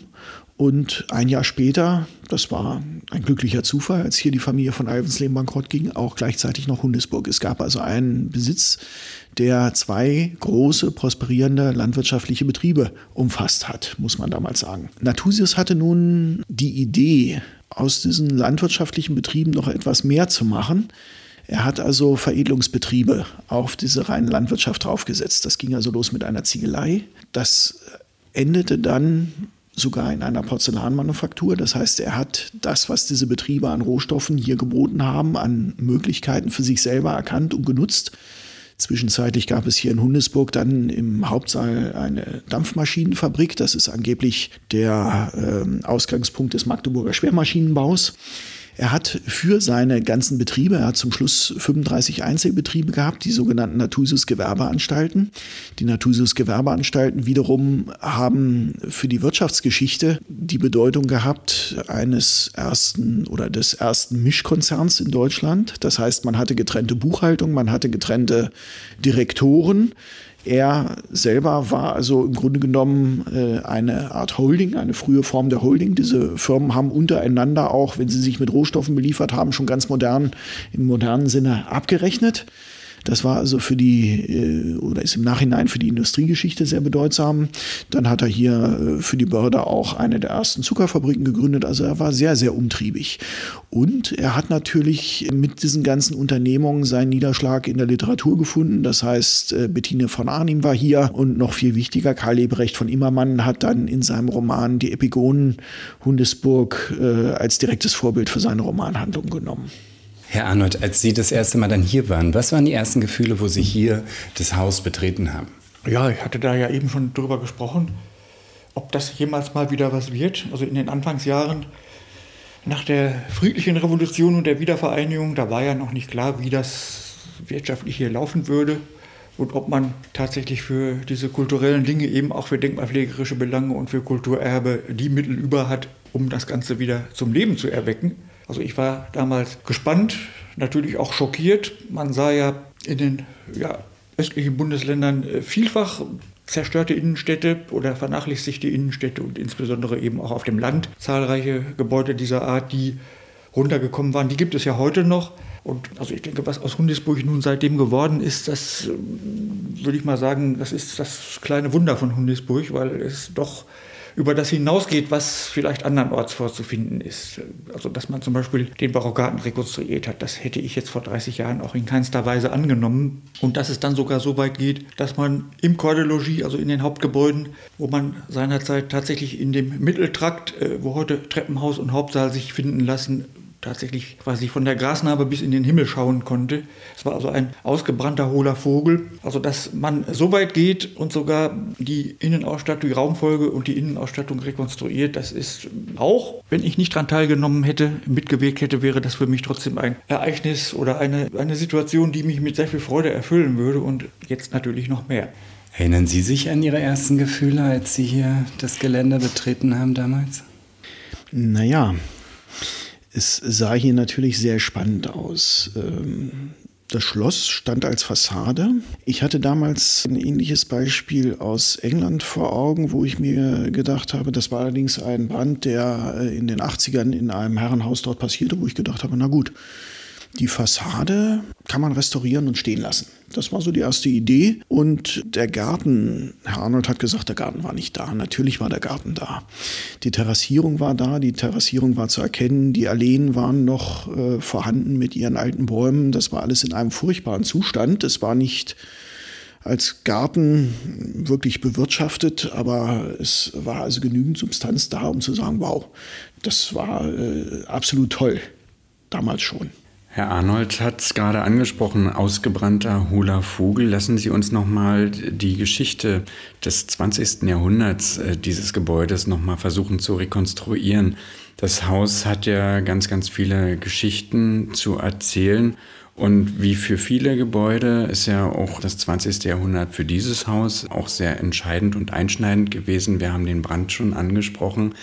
und ein Jahr später, das war ein glücklicher Zufall, als hier die Familie von Alvensleben bankrott ging, auch gleichzeitig noch Hundesburg. Es gab also einen Besitz, der zwei große, prosperierende landwirtschaftliche Betriebe umfasst hat, muss man damals sagen. Nathusius hatte nun die Idee, aus diesen landwirtschaftlichen Betrieben noch etwas mehr zu machen. Er hat also Veredelungsbetriebe auf diese reine Landwirtschaft draufgesetzt. Das ging also los mit einer Ziegelei. Das endete dann sogar in einer Porzellanmanufaktur. Das heißt, er hat das, was diese Betriebe an Rohstoffen hier geboten haben, an Möglichkeiten für sich selber erkannt und genutzt. Zwischenzeitlich gab es hier in Hundesburg dann im Hauptsaal eine Dampfmaschinenfabrik. Das ist angeblich der äh, Ausgangspunkt des Magdeburger Schwermaschinenbaus. Er hat für seine ganzen Betriebe, er hat zum Schluss 35 Einzelbetriebe gehabt, die sogenannten Natusus Gewerbeanstalten. Die Natusus Gewerbeanstalten wiederum haben für die Wirtschaftsgeschichte die Bedeutung gehabt eines ersten oder des ersten Mischkonzerns in Deutschland. Das heißt, man hatte getrennte Buchhaltung, man hatte getrennte Direktoren. Er selber war also im Grunde genommen äh, eine Art Holding, eine frühe Form der Holding. Diese Firmen haben untereinander auch, wenn sie sich mit Rohstoffen beliefert haben, schon ganz modern, im modernen Sinne abgerechnet. Das war also für die, äh, oder ist im Nachhinein für die Industriegeschichte sehr bedeutsam. Dann hat er hier äh, für die Börde auch eine der ersten Zuckerfabriken gegründet. Also er war sehr, sehr umtriebig. Und er hat natürlich mit diesen ganzen Unternehmungen seinen Niederschlag in der Literatur gefunden. Das heißt, äh, Bettine von Arnim war hier und noch viel wichtiger, Karl Lebrecht von Immermann hat dann in seinem Roman Die Epigonen Hundesburg als direktes Vorbild für seine Romanhandlung genommen. Herr Arnold, als Sie das erste Mal dann hier waren, was waren die ersten Gefühle, wo Sie hier das Haus betreten haben? Ja, ich hatte da ja eben schon drüber gesprochen, ob das jemals mal wieder was wird. Also in den Anfangsjahren nach der friedlichen Revolution und der Wiedervereinigung, da war ja noch nicht klar, wie das wirtschaftlich hier laufen würde und ob man tatsächlich für diese kulturellen Dinge, eben auch für denkmalpflegerische Belange und für Kulturerbe, die Mittel über hat, um das Ganze wieder zum Leben zu erwecken. Also ich war damals gespannt, natürlich auch schockiert. Man sah ja in den ja, östlichen Bundesländern äh, vielfach zerstörte Innenstädte oder vernachlässigte Innenstädte und insbesondere eben auch auf dem Land zahlreiche Gebäude dieser Art, die runtergekommen waren. Die gibt es ja heute noch. Und also ich denke, was aus Hundesburg nun seitdem geworden ist, das äh, würde ich mal sagen, das ist das kleine Wunder von Hundesburg, weil es doch über das hinausgeht, was vielleicht andernorts vorzufinden ist. Also dass man zum Beispiel den Barockgarten rekonstruiert hat, das hätte ich jetzt vor 30 Jahren auch in keinster Weise angenommen. Und dass es dann sogar so weit geht, dass man im Kordelogis, also in den Hauptgebäuden, wo man seinerzeit tatsächlich in dem Mitteltrakt, äh, wo heute Treppenhaus und Hauptsaal sich finden lassen, tatsächlich quasi von der Grasnarbe bis in den Himmel schauen konnte. Es war also ein ausgebrannter hohler Vogel. Also dass man so weit geht und sogar die Innenausstattung, die Raumfolge und die Innenausstattung rekonstruiert, das ist auch, wenn ich nicht daran teilgenommen hätte, mitgewirkt hätte, wäre das für mich trotzdem ein Ereignis oder eine, eine Situation, die mich mit sehr viel Freude erfüllen würde und jetzt natürlich noch mehr. Erinnern Sie sich an Ihre ersten Gefühle, als Sie hier das Gelände betreten haben damals? Naja, es sah hier natürlich sehr spannend aus. Ähm, das Schloss stand als Fassade. Ich hatte damals ein ähnliches Beispiel aus England vor Augen, wo ich mir gedacht habe, das war allerdings ein Brand, der äh, in den 80ern in einem Herrenhaus dort passierte, wo ich gedacht habe, na gut, die Fassade kann man restaurieren und stehen lassen. Das war so die erste Idee. Und der Garten, Herr Arnold hat gesagt, der Garten war nicht da. Natürlich war der Garten da. Die Terrassierung war da, die Terrassierung war zu erkennen, die Alleen waren noch äh, vorhanden mit ihren alten Bäumen. Das war alles in einem furchtbaren Zustand. Es war nicht als Garten wirklich bewirtschaftet, aber es war also genügend Substanz da, um zu sagen, wow, das war äh, absolut toll, damals schon. Herr Arnold hat es gerade angesprochen, ausgebrannter hohler Vogel. Lassen Sie uns nochmal die Geschichte des 20. Jahrhunderts äh, dieses Gebäudes nochmal versuchen zu rekonstruieren. Das Haus hat ja ganz, ganz viele Geschichten zu erzählen. Und wie für viele Gebäude ist ja auch das 20. Jahrhundert für dieses Haus auch sehr entscheidend und einschneidend gewesen. Wir haben den Brand schon angesprochen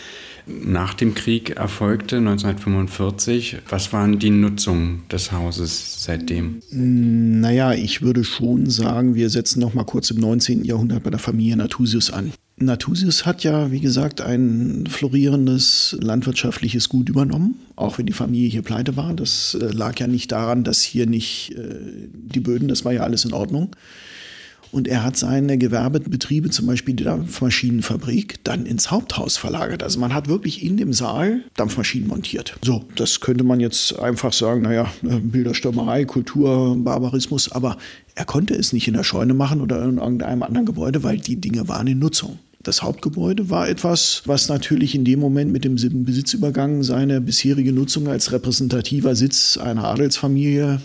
nach dem Krieg erfolgte, 1945. Was waren die Nutzungen des Hauses seitdem? Hm, naja, ich würde schon sagen, wir setzen noch mal kurz im 19. Jahrhundert bei der Familie Nathusius an. Nathusius hat ja, wie gesagt, ein florierendes landwirtschaftliches Gut übernommen, auch wenn die Familie hier pleite war. Das äh, lag ja nicht daran, dass hier nicht äh, die Böden, das war ja alles in Ordnung. Und er hat seine Gewerbebetriebe, zum Beispiel die Dampfmaschinenfabrik, dann ins Haupthaus verlagert. Also man hat wirklich in dem Saal Dampfmaschinen montiert. So, das könnte man jetzt einfach sagen, naja, äh, Bilderstürmerei, Kultur, Barbarismus, aber er konnte es nicht in der Scheune machen oder in irgendeinem anderen Gebäude, weil die Dinge waren in Nutzung. Das Hauptgebäude war etwas, was natürlich in dem Moment mit dem Besitzübergang seine bisherige Nutzung als repräsentativer Sitz einer Adelsfamilie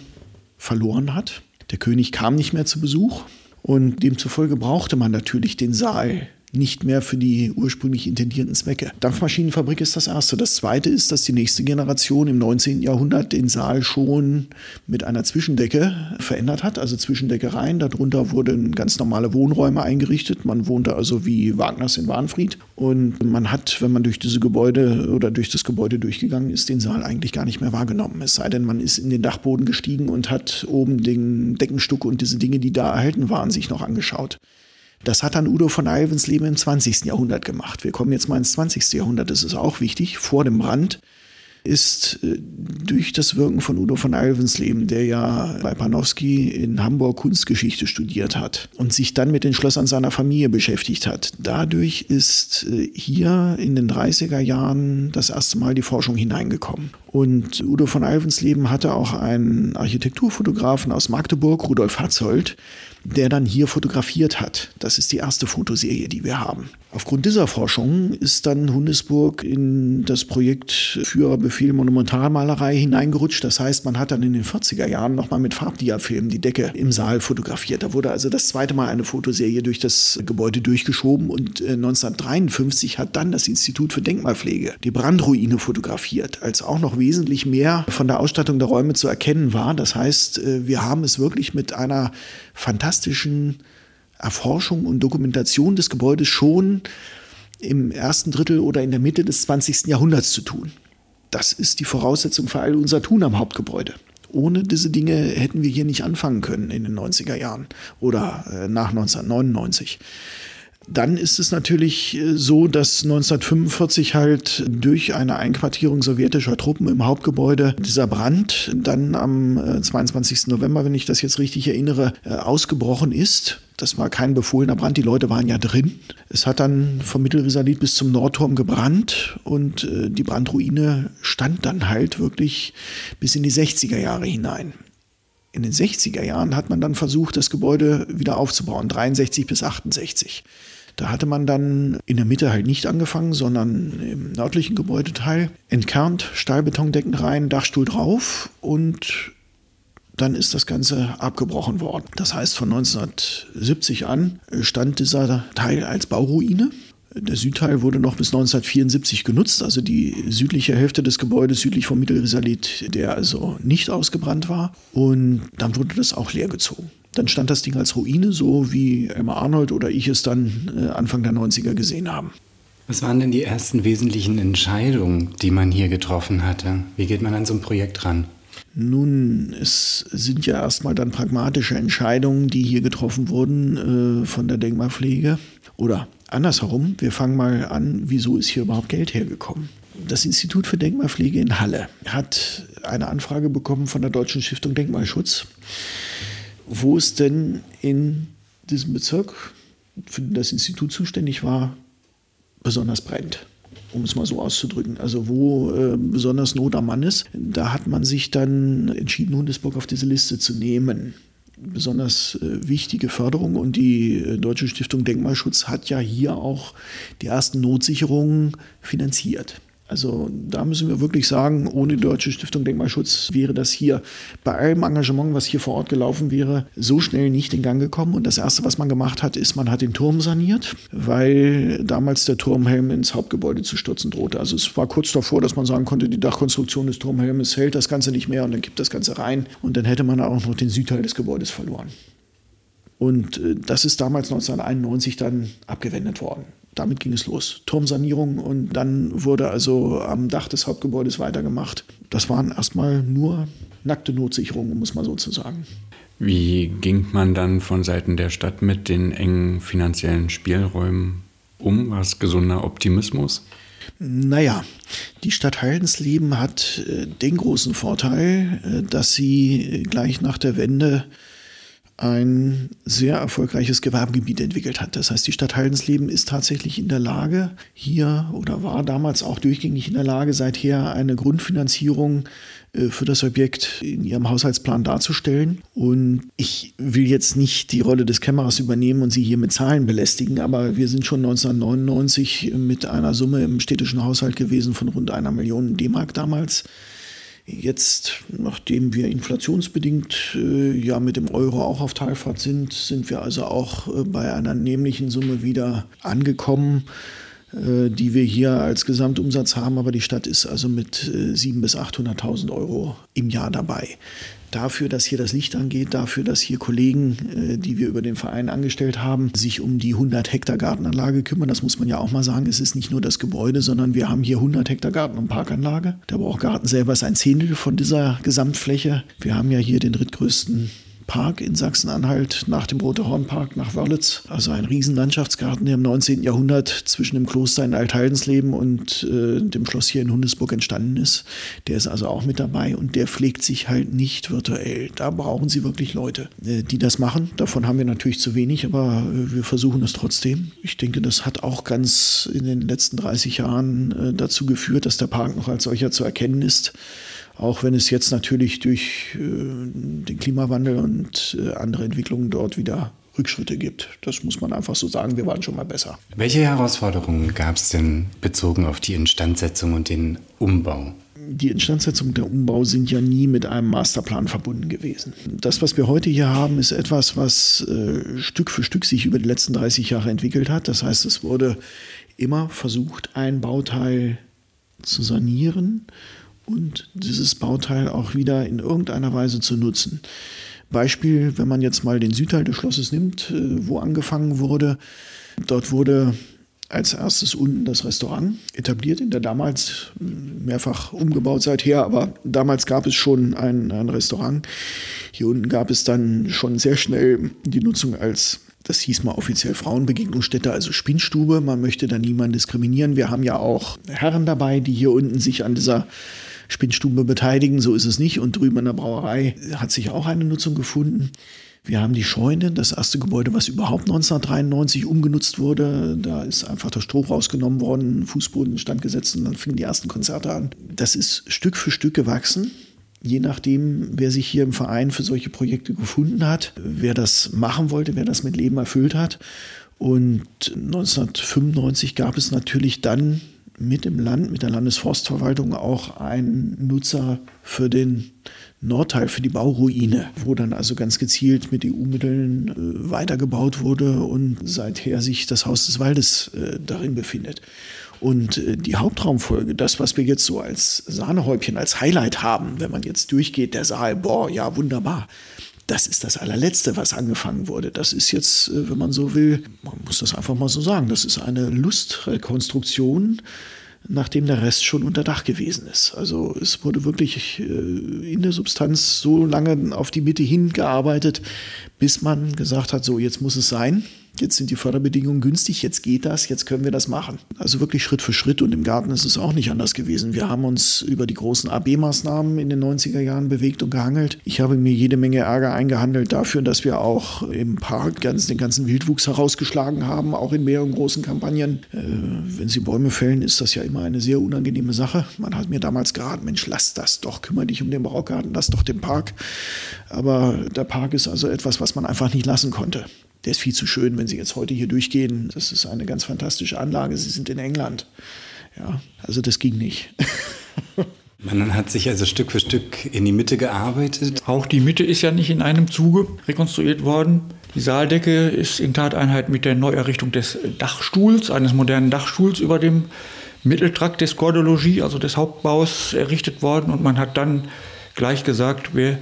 verloren hat. Der König kam nicht mehr zu Besuch. Und demzufolge brauchte man natürlich den Saal nicht mehr für die ursprünglich intendierten Zwecke. Dampfmaschinenfabrik ist das erste. Das zweite ist, dass die nächste Generation im 19. Jahrhundert den Saal schon mit einer Zwischendecke verändert hat, also Zwischendeckereien. Darunter wurden ganz normale Wohnräume eingerichtet. Man wohnte also wie Wagners in Warnfried. Und man hat, wenn man durch diese Gebäude oder durch das Gebäude durchgegangen ist, den Saal eigentlich gar nicht mehr wahrgenommen. Es sei denn, man ist in den Dachboden gestiegen und hat oben den Deckenstuck und diese Dinge, die da erhalten waren, sich noch angeschaut. Das hat dann Udo von Alvensleben im 20. Jahrhundert gemacht. Wir kommen jetzt mal ins 20. Jahrhundert, das ist auch wichtig, vor dem Brand ist äh, durch das Wirken von Udo von Alvensleben, der ja bei Panofsky in Hamburg Kunstgeschichte studiert hat und sich dann mit den Schlössern seiner Familie beschäftigt hat. Dadurch ist äh, hier in den 30er Jahren das erste Mal die Forschung hineingekommen. Und Udo von Alvensleben hatte auch einen Architekturfotografen aus Magdeburg, Rudolf Hatzold, der dann hier fotografiert hat. Das ist die erste Fotoserie, die wir haben. Aufgrund dieser Forschung ist dann Hundesburg in das Projekt Führerbefehl Monumentalmalerei hineingerutscht. Das heißt, man hat dann in den 40er Jahren nochmal mit Farbdiafilmen die Decke im Saal fotografiert. Da wurde also das zweite Mal eine Fotoserie durch das Gebäude durchgeschoben und 1953 äh, hat dann das Institut für Denkmalpflege die Brandruine fotografiert, als auch noch wesentlich mehr von der Ausstattung der Räume zu erkennen war. Das heißt, äh, wir haben es wirklich mit einer fantastischen Erforschung und Dokumentation des Gebäudes schon im ersten Drittel oder in der Mitte des 20. Jahrhunderts zu tun. Das ist die Voraussetzung für all unser Tun am Hauptgebäude. Ohne diese Dinge hätten wir hier nicht anfangen können in den 90er Jahren oder äh, nach 1999. Dann ist es natürlich äh, so, dass 1945 halt durch eine Einquartierung sowjetischer Truppen im Hauptgebäude dieser Brand dann am 22. Äh, November, wenn ich das jetzt richtig erinnere, äh, ausgebrochen ist. Das war kein befohlener Brand, die Leute waren ja drin. Es hat dann vom Mittelrisalit bis zum Nordturm gebrannt und die Brandruine stand dann halt wirklich bis in die 60er Jahre hinein. In den 60er Jahren hat man dann versucht, das Gebäude wieder aufzubauen, 63 bis 68. Da hatte man dann in der Mitte halt nicht angefangen, sondern im nördlichen Gebäudeteil entkernt, Stahlbetondecken rein, Dachstuhl drauf und dann ist das Ganze abgebrochen worden. Das heißt, von 1970 an stand dieser Teil als Bauruine. Der Südteil wurde noch bis 1974 genutzt, also die südliche Hälfte des Gebäudes südlich vom Mittelrisalit, der also nicht ausgebrannt war. Und dann wurde das auch leergezogen. Dann stand das Ding als Ruine, so wie Emma Arnold oder ich es dann äh, Anfang der 90er gesehen haben. Was waren denn die ersten wesentlichen Entscheidungen, die man hier getroffen hatte? Wie geht man an so ein Projekt ran? Nun, es sind ja erstmal dann pragmatische Entscheidungen, die hier getroffen wurden äh, von der Denkmalpflege. Oder andersherum, wir fangen mal an, wieso ist hier überhaupt Geld hergekommen? Das Institut für Denkmalpflege in Halle hat eine Anfrage bekommen von der Deutschen Stiftung Denkmalschutz wo es denn in diesem Bezirk, für das Institut zuständig war, besonders brennt um es mal so auszudrücken. Also wo äh, besonders Not am Mann ist, da hat man sich dann entschieden, Hundesburg auf diese Liste zu nehmen. Besonders äh, wichtige Förderung und die äh, Deutsche Stiftung Denkmalschutz hat ja hier auch die ersten Notsicherungen finanziert. Also da müssen wir wirklich sagen, ohne Deutsche Stiftung Denkmalschutz wäre das hier bei allem Engagement, was hier vor Ort gelaufen wäre, so schnell nicht in Gang gekommen. Und das Erste, was man gemacht hat, ist, man hat den Turm saniert, weil damals der Turmhelm ins Hauptgebäude zu stürzen drohte. Also es war kurz davor, dass man sagen konnte, die Dachkonstruktion des Turmhelmes hält das Ganze nicht mehr und dann kippt das Ganze rein. Und dann hätte man auch noch den Südteil des Gebäudes verloren. Und äh, das ist damals 1991 dann abgewendet worden damit ging es los. Turmsanierung und dann wurde also am Dach des Hauptgebäudes weitergemacht. Das waren erstmal nur nackte Notsicherungen, um es mal so zu sagen. Wie ging man dann von Seiten der Stadt mit den engen finanziellen Spielräumen um? War es gesunder Optimismus? Naja, die Stadt Heidensleben hat äh, den großen Vorteil, äh, dass sie gleich nach der Wende ein sehr erfolgreiches Gewerbegebiet entwickelt hat. Das heißt, die Stadt Haldensleben ist tatsächlich in der Lage, hier oder war damals auch durchgängig in der Lage, seither eine Grundfinanzierung äh, für das Objekt in ihrem Haushaltsplan darzustellen. Und ich will jetzt nicht die Rolle des Kämmerers übernehmen und Sie hier mit Zahlen belästigen, aber wir sind schon 1999 mit einer Summe im städtischen Haushalt gewesen von rund einer Million D-Mark damals. Jetzt, nachdem wir inflationsbedingt äh, ja mit dem Euro auch auf Talfahrt sind, sind wir also auch äh, bei einer nämlichen Summe wieder angekommen, die wir hier als Gesamtumsatz haben. Aber die Stadt ist also mit äh, 700.000 bis 800.000 Euro im Jahr dabei dafür, dass hier das Licht angeht, dafür, dass hier Kollegen, äh, die wir über den Verein angestellt haben, sich um die 100 Hektar Gartenanlage kümmern. Das muss man ja auch mal sagen. Es ist nicht nur das Gebäude, sondern wir haben hier 100 Hektar Garten- und Parkanlage. Der Brauchgarten selber ist ein Zehntel von dieser Gesamtfläche. Wir haben ja hier den drittgrößten Park in Sachsen-Anhalt nach dem Rote Hornpark nach Wörlitz. Also ein Riesenlandschaftsgarten, der im 19. Jahrhundert zwischen dem Kloster in Altheidensleben und äh, dem Schloss hier in Hundesburg entstanden ist. Der ist also auch mit dabei und der pflegt sich halt nicht virtuell. Da brauchen Sie wirklich Leute, äh, die das machen. Davon haben wir natürlich zu wenig, aber äh, wir versuchen es trotzdem. Ich denke, das hat auch ganz in den letzten 30 Jahren äh, dazu geführt, dass der Park noch als solcher zu erkennen ist. Auch wenn es jetzt natürlich durch äh, den Klimawandel und äh, andere Entwicklungen dort wieder Rückschritte gibt. Das muss man einfach so sagen. Wir waren schon mal besser. Welche Herausforderungen gab es denn bezogen auf die Instandsetzung und den Umbau? Die Instandsetzung und der Umbau sind ja nie mit einem Masterplan verbunden gewesen. Das, was wir heute hier haben, ist etwas, was äh, Stück für Stück sich über die letzten 30 Jahre entwickelt hat. Das heißt, es wurde immer versucht, ein Bauteil zu sanieren und dieses Bauteil auch wieder in irgendeiner Weise zu nutzen. Beispiel, wenn man jetzt mal den Südteil des Schlosses nimmt, äh, wo angefangen wurde, dort wurde als erstes unten das Restaurant etabliert, in der damals äh, mehrfach umgebaut seither, aber damals gab es schon ein, ein Restaurant. Hier unten gab es dann schon sehr schnell die Nutzung als Das hieß mal offiziell Frauenbegegnungsstätte, also Spinnstube. Man möchte da niemanden diskriminieren. Wir haben ja auch Herren dabei, die hier unten sich an dieser Spinnstube beteiligen. So ist es nicht. Und drüben in der Brauerei hat sich auch eine Nutzung gefunden. Wir haben die Scheune, das erste Gebäude, was überhaupt 1993 umgenutzt wurde. Da ist einfach der Stroh rausgenommen worden, Fußboden instand gesetzt und dann fingen die ersten Konzerte an. Das ist Stück für Stück gewachsen. Je nachdem, wer sich hier im Verein für solche Projekte gefunden hat, wer das machen wollte, wer das mit Leben erfüllt hat. Und 1995 gab es natürlich dann mit dem Land, mit der Landesforstverwaltung auch einen Nutzer für den Nordteil für die Bauruine, wo dann also ganz gezielt mit EU-Mitteln äh, weitergebaut wurde und seither sich das Haus des Waldes äh, darin befindet. Und äh, die Hauptraumfolge, das, was wir jetzt so als Sahnehäubchen, als Highlight haben, wenn man jetzt durchgeht, der Saal, boah, ja, wunderbar. Das ist das allerletzte, was angefangen wurde. Das ist jetzt, äh, wenn man so will, man muss das einfach mal so sagen, das ist eine Lustrekonstruktion nachdem der Rest schon unter Dach gewesen ist. Also es wurde wirklich äh, in der Substanz so lange auf die Mitte hingearbeitet, bis man gesagt hat, so jetzt muss es sein. Jetzt sind die Förderbedingungen günstig, jetzt geht das, jetzt können wir das machen. Also wirklich Schritt für Schritt und im Garten ist es auch nicht anders gewesen. Wir haben uns über die großen AB-Maßnahmen in den 90er Jahren bewegt und gehangelt. Ich habe mir jede Menge Ärger eingehandelt dafür, dass wir auch im Park ganz, den ganzen Wildwuchs herausgeschlagen haben, auch in mehreren großen Kampagnen. Äh, wenn Sie Bäume fällen, ist das ja immer eine sehr unangenehme Sache. Man hat mir damals geraten, Mensch, lass das doch, kümmere dich um den Barockgarten, lass doch den Park. Aber der Park ist also etwas, was man einfach nicht lassen konnte der ist viel zu schön, wenn Sie jetzt heute hier durchgehen. Das ist eine ganz fantastische Anlage. Sie sind in England. Ja, also das ging nicht. Man hat sich also Stück für Stück in die Mitte gearbeitet. Auch die Mitte ist ja nicht in einem Zuge rekonstruiert worden. Die Saaldecke ist in Tateinheit mit der Neuerrichtung des Dachstuhls, eines modernen Dachstuhls über dem Mitteltrakt des Cordologie, also des Hauptbaus, errichtet worden. Und man hat dann gleich gesagt, wir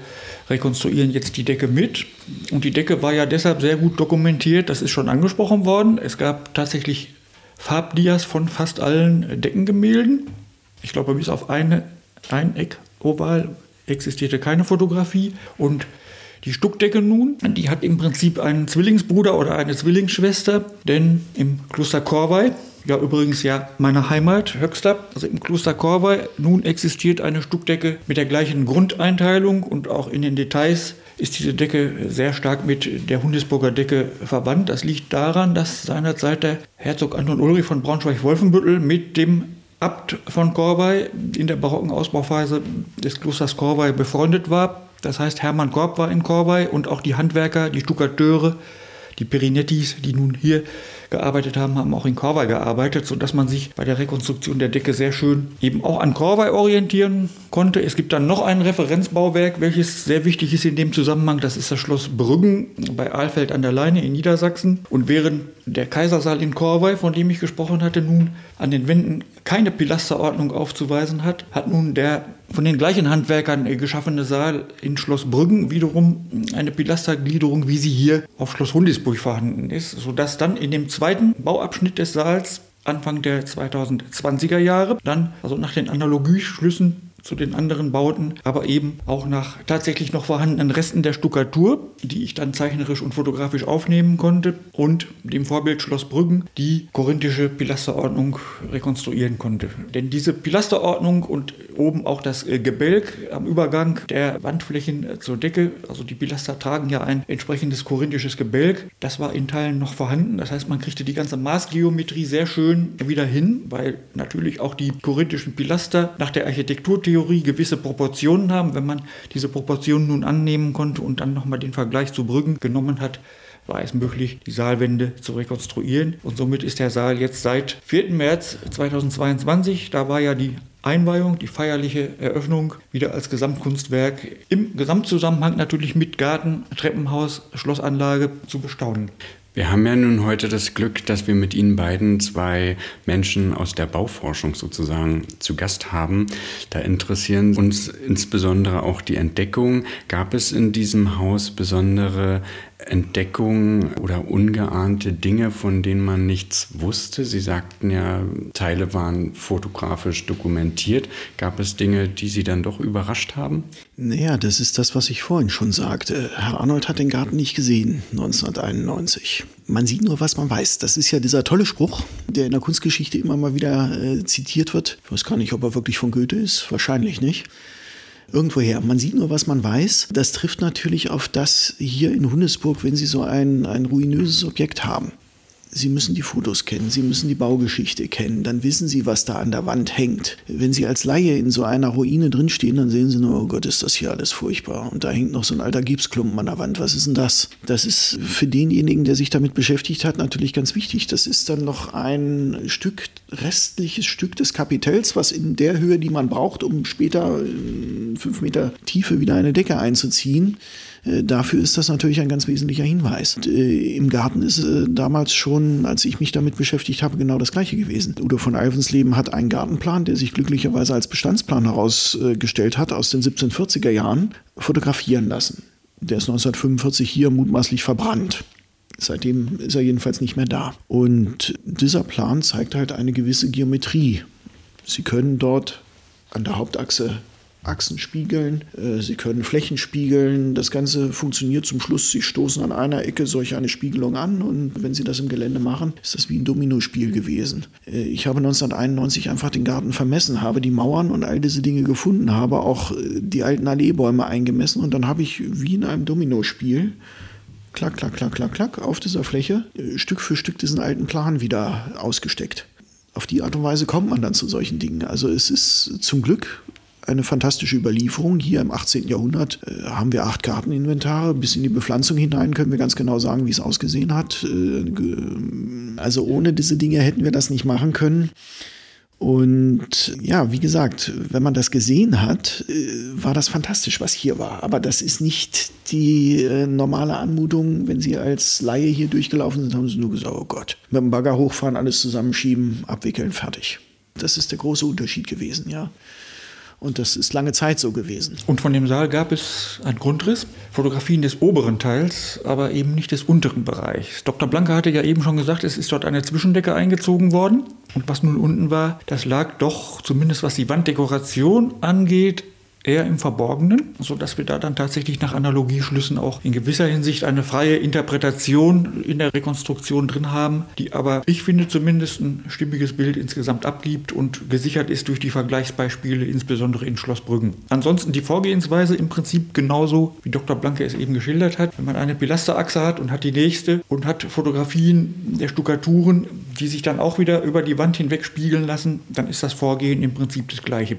rekonstruieren jetzt die Decke mit. Und die Decke war ja deshalb sehr gut dokumentiert, das ist schon angesprochen worden. Es gab tatsächlich Farbdias von fast allen Deckengemälden. Ich glaube, bis auf eine, ein Eck oval existierte keine Fotografie. Und die Stuckdecke nun, die hat im Prinzip einen Zwillingsbruder oder eine Zwillingsschwester, denn im Kloster Korvey, ja übrigens ja meine Heimat, Höxter, also im Kloster Korvey, nun existiert eine Stuckdecke mit der gleichen Grundeinteilung und auch in den Details ist diese Decke sehr stark mit der Hundesburger Decke verwandt. Das liegt daran, dass seinerzeit der Herzog Anton Ulrich von Braunschweig-Wolfenbüttel mit dem Abt von Korvey in der barocken Ausbauphase des Klosters Korvey befreundet war. Das heißt, Hermann Korb war in Korvey und auch die Handwerker, die Stuckateure, die Perinettis, die nun hier gearbeitet haben, haben auch in Korvey gearbeitet, sodass man sich bei der Rekonstruktion der Decke sehr schön eben auch an Korvey orientieren konnte. Es gibt dann noch ein Referenzbauwerk, welches sehr wichtig ist in dem Zusammenhang. Das ist das Schloss Brüggen bei Alfeld an der Leine in Niedersachsen. Und während der Kaisersaal in Korvey, von dem ich gesprochen hatte, nun an den Wänden keine Pilasterordnung aufzuweisen hat, hat nun der von den gleichen Handwerkern geschaffene Saal in Schloss Brüggen wiederum eine Pilastergliederung, wie sie hier auf Schloss Hundisburg vorhanden ist, sodass dann in dem zweiten Bauabschnitt des Saals Anfang der 2020er Jahre dann, also nach den Analogieschlüssen zu den anderen Bauten, aber eben auch nach tatsächlich noch vorhandenen Resten der Stuckatur, die ich dann zeichnerisch und fotografisch aufnehmen konnte und dem Vorbild Schloss Brüggen die korinthische Pilasterordnung rekonstruieren konnte. Denn diese Pilasterordnung und oben auch das äh, Gebälk am Übergang der Wandflächen äh, zur Decke, also die Pilaster tragen ja ein entsprechendes korinthisches Gebälk, das war in Teilen noch vorhanden. Das heißt, man kriegte die ganze Maßgeometrie sehr schön wieder hin, weil natürlich auch die korinthischen Pilaster nach der Architekturtheorie Theorie gewisse Proportionen haben. Wenn man diese Proportionen nun annehmen konnte und dann nochmal den Vergleich zu Brüggen genommen hat, war es möglich, die Saalwände zu rekonstruieren. Und somit ist der Saal jetzt seit 4. März 2022, da war ja die Einweihung, die feierliche Eröffnung wieder als Gesamtkunstwerk im Gesamtzusammenhang natürlich mit Garten, Treppenhaus, Schlossanlage zu bestaunen. Wir haben ja nun heute das Glück, dass wir mit Ihnen beiden zwei Menschen aus der Bauforschung sozusagen zu Gast haben. Da interessieren uns insbesondere auch die Entdeckung. Gab es in diesem Haus besondere Entdeckungen oder ungeahnte Dinge, von denen man nichts wusste? Sie sagten ja, Teile waren fotografisch dokumentiert. Gab es Dinge, die Sie dann doch überrascht haben? Naja, das ist das, was ich vorhin schon sagte. Herr Arnold hat den Garten nicht gesehen, 1991. Man sieht nur, was man weiß. Das ist ja dieser tolle Spruch, der in der Kunstgeschichte immer mal wieder äh, zitiert wird. Ich weiß gar nicht, ob er wirklich von Goethe ist. Wahrscheinlich nicht irgendwoher. Man sieht nur, was man weiß. Das trifft natürlich auf das hier in Hundesburg, wenn Sie so ein, ein ruinöses Objekt haben. Sie müssen die Fotos kennen, Sie müssen die Baugeschichte kennen, dann wissen Sie, was da an der Wand hängt. Wenn Sie als Laie in so einer Ruine drinstehen, dann sehen Sie nur, oh Gott, ist das hier alles furchtbar. Und da hängt noch so ein alter Gipsklumpen an der Wand. Was ist denn das? Das ist für denjenigen, der sich damit beschäftigt hat, natürlich ganz wichtig. Das ist dann noch ein Stück, restliches Stück des Kapitells, was in der Höhe, die man braucht, um später in fünf Meter Tiefe wieder eine Decke einzuziehen, äh, dafür ist das natürlich ein ganz wesentlicher Hinweis. Und, äh, Im Garten ist äh, damals schon, als ich mich damit beschäftigt habe, genau das Gleiche gewesen. Udo von Alvensleben hat einen Gartenplan, der sich glücklicherweise als Bestandsplan herausgestellt hat, aus den 1740er Jahren, fotografieren lassen. Der ist 1945 hier mutmaßlich verbrannt. Seitdem ist er jedenfalls nicht mehr da. Und dieser Plan zeigt halt eine gewisse Geometrie. Sie können dort an der Hauptachse Achsen spiegeln, äh, sie können Flächen spiegeln. Das Ganze funktioniert zum Schluss. Sie stoßen an einer Ecke solch eine Spiegelung an und wenn sie das im Gelände machen, ist das wie ein Dominospiel gewesen. Äh, ich habe 1991 einfach den Garten vermessen, habe die Mauern und all diese Dinge gefunden, habe auch äh, die alten Alleebäume eingemessen und dann habe ich wie in einem Dominospiel klack, klack, klack, klack, klack auf dieser Fläche Stück für Stück diesen alten Plan wieder ausgesteckt auf die Art und Weise kommt man dann zu solchen Dingen. Also es ist zum Glück eine fantastische Überlieferung. Hier im 18. Jahrhundert äh, haben wir acht Garteninventare. Bis in die Bepflanzung hinein können wir ganz genau sagen, wie es ausgesehen hat. Äh, also ohne diese Dinge hätten wir das nicht machen können. Und ja, wie gesagt, wenn man das gesehen hat, äh, war das fantastisch, was hier war. Aber das ist nicht die normale Anmutung. Wenn Sie als Laie hier durchgelaufen sind, haben Sie nur gesagt, oh Gott, mit dem Bagger hochfahren, alles zusammenschieben, abwickeln, fertig. Das ist der große Unterschied gewesen, ja. Und das ist lange Zeit so gewesen. Und von dem Saal gab es einen Grundriss, Fotografien des oberen Teils, aber eben nicht des unteren Bereichs. Dr. Blanke hatte ja eben schon gesagt, es ist dort eine Zwischendecke eingezogen worden. Und was nun unten war, das lag doch, zumindest was die Wanddekoration angeht, eher im Verborgenen, sodass wir da dann tatsächlich nach Analogieschlüssen auch in gewisser Hinsicht eine freie Interpretation in der Rekonstruktion drin haben, die aber, ich finde, zumindest ein stimmiges Bild insgesamt abgibt und gesichert ist durch die Vergleichsbeispiele, insbesondere in Schlossbrüggen. Ansonsten die Vorgehensweise im Prinzip genauso, wie Dr. Blanke es eben geschildert hat. Wenn man eine Pilasterachse hat und hat die nächste und hat Fotografien der Stuckaturen, die sich dann auch wieder über die Wand hinweg spiegeln lassen, dann ist das Vorgehen im Prinzip das gleiche.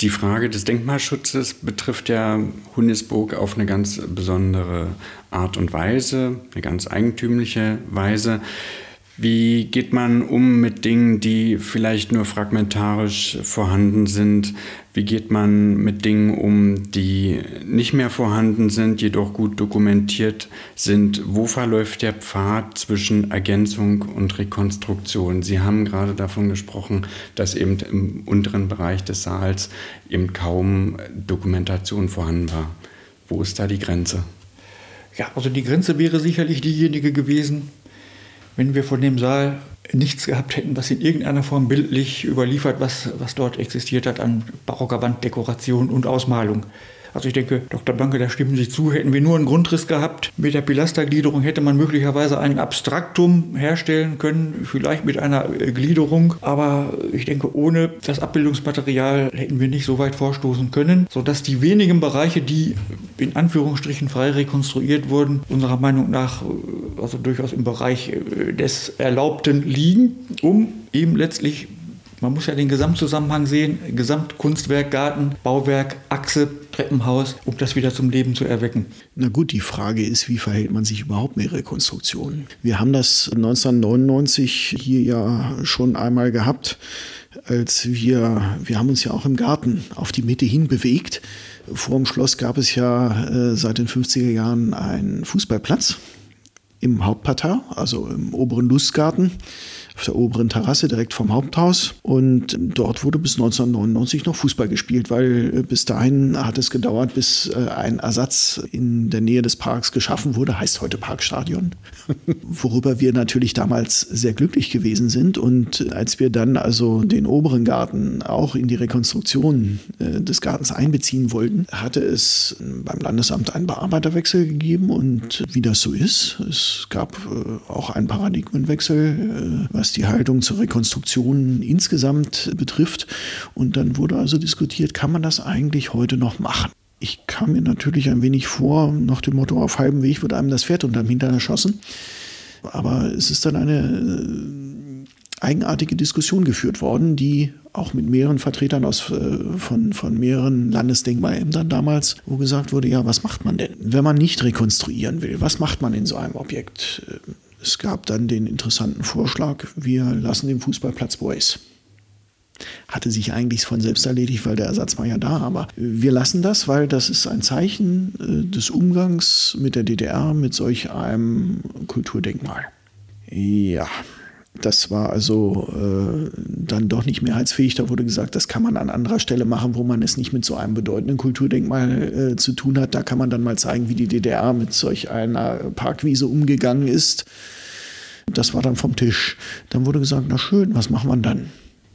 Die Frage des Denkmalschutzes betrifft ja Hundesburg auf eine ganz besondere Art und Weise, eine ganz eigentümliche Weise. Wie geht man um mit Dingen, die vielleicht nur fragmentarisch vorhanden sind? Wie geht man mit Dingen um, die nicht mehr vorhanden sind, jedoch gut dokumentiert sind? Wo verläuft der Pfad zwischen Ergänzung und Rekonstruktion? Sie haben gerade davon gesprochen, dass eben im unteren Bereich des Saals eben kaum Dokumentation vorhanden war. Wo ist da die Grenze? Ja, also die Grenze wäre sicherlich diejenige gewesen, wenn wir von dem Saal nichts gehabt hätten, was in irgendeiner Form bildlich überliefert, was, was dort existiert hat an barocker Wanddekoration und Ausmalung. Also ich denke, Dr. Blanke, da stimmen Sie zu. Hätten wir nur einen Grundriss gehabt mit der Pilastergliederung, hätte man möglicherweise ein Abstraktum herstellen können, vielleicht mit einer äh, Gliederung. Aber ich denke, ohne das Abbildungsmaterial hätten wir nicht so weit vorstoßen können, sodass die wenigen Bereiche, die in Anführungsstrichen frei rekonstruiert wurden, unserer Meinung nach äh, also durchaus im Bereich äh, des Erlaubten liegen, um eben letztlich man muss ja den Gesamtzusammenhang sehen, Gesamtkunstwerk, Garten, Bauwerk, Achse, Treppenhaus, um das wieder zum Leben zu erwecken. Na gut, die Frage ist, wie verhält man sich überhaupt mit Rekonstruktionen? Wir haben das 1999 hier ja schon einmal gehabt, als wir, wir haben uns ja auch im Garten auf die Mitte hin bewegt. Vor dem Schloss gab es ja äh, seit den 50er Jahren einen Fußballplatz im Hauptparterre, also im oberen Lustgarten auf der oberen Terrasse direkt vom Haupthaus. Und dort wurde bis 1999 noch Fußball gespielt, weil äh, bis dahin hat es gedauert, bis äh, ein Ersatz in der Nähe des Parks geschaffen wurde, heißt heute Parkstadion, worüber wir natürlich damals sehr glücklich gewesen sind. Und als wir dann also den oberen Garten auch in die Rekonstruktion äh, des Gartens einbeziehen wollten, hatte es beim Landesamt einen Bearbeiterwechsel gegeben und wie das so ist, es gab auch einen Paradigmenwechsel, was die Haltung zur Rekonstruktion insgesamt betrifft. Und dann wurde also diskutiert, kann man das eigentlich heute noch machen? Ich kam mir natürlich ein wenig vor, nach dem Motto, auf halbem Weg wird einem das Pferd unterm Hintern erschossen. Aber es ist dann eine äh, eigenartige Diskussion geführt worden, die auch mit mehreren Vertretern aus, äh, von, von mehreren Landesdenkmalämtern damals, wo gesagt wurde, ja, was macht man denn, wenn man nicht rekonstruieren will? Was macht man in so einem Objekt? Es gab dann den interessanten Vorschlag, wir lassen den Fußballplatz Boys. Hatte sich eigentlich von selbst erledigt, weil der Ersatz war ja da. Aber wir lassen das, weil das ist ein Zeichen äh, des Umgangs mit der DDR, mit solch einem Kulturdenkmal. Ja, das war also äh, dann doch nicht mehrheitsfähig. Da wurde gesagt, das kann man an anderer Stelle machen, wo man es nicht mit so einem bedeutenden Kulturdenkmal äh, zu tun hat. Da kann man dann mal zeigen, wie die DDR mit solch einer Parkwiese umgegangen ist. Das war dann vom Tisch. Dann wurde gesagt, na schön, was machen wir dann?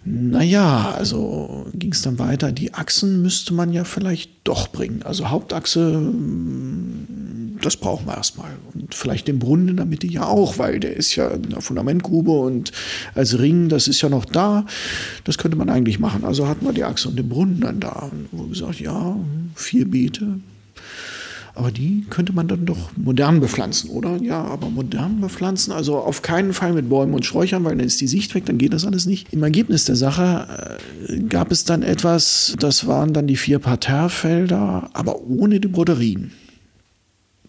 Naja, also ging es dann weiter. Die Achsen müsste man ja vielleicht doch bringen. Also Hauptachse, hm, das brauchen wir erstmal. Und vielleicht den Brunnen in der Mitte ja auch, weil der ist ja in der Fundamentgrube und als Ring, das ist ja noch da. Das könnte man eigentlich machen. Also hatten wir die Achse und den Brunnen dann da. Und wo gesagt, ja, vier Beete, aber die könnte man dann doch modern bepflanzen, oder? Ja, aber modern bepflanzen, also auf keinen Fall mit Bäumen und Sträuchern, weil dann ist die Sicht weg, dann geht das alles nicht. Im Ergebnis der Sache äh, gab es dann etwas, das waren dann die vier Parterrefelder, aber ohne die Broderien.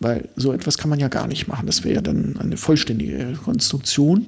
Weil so etwas kann man ja gar nicht machen. Das wäre ja dann eine vollständige Konstruktion.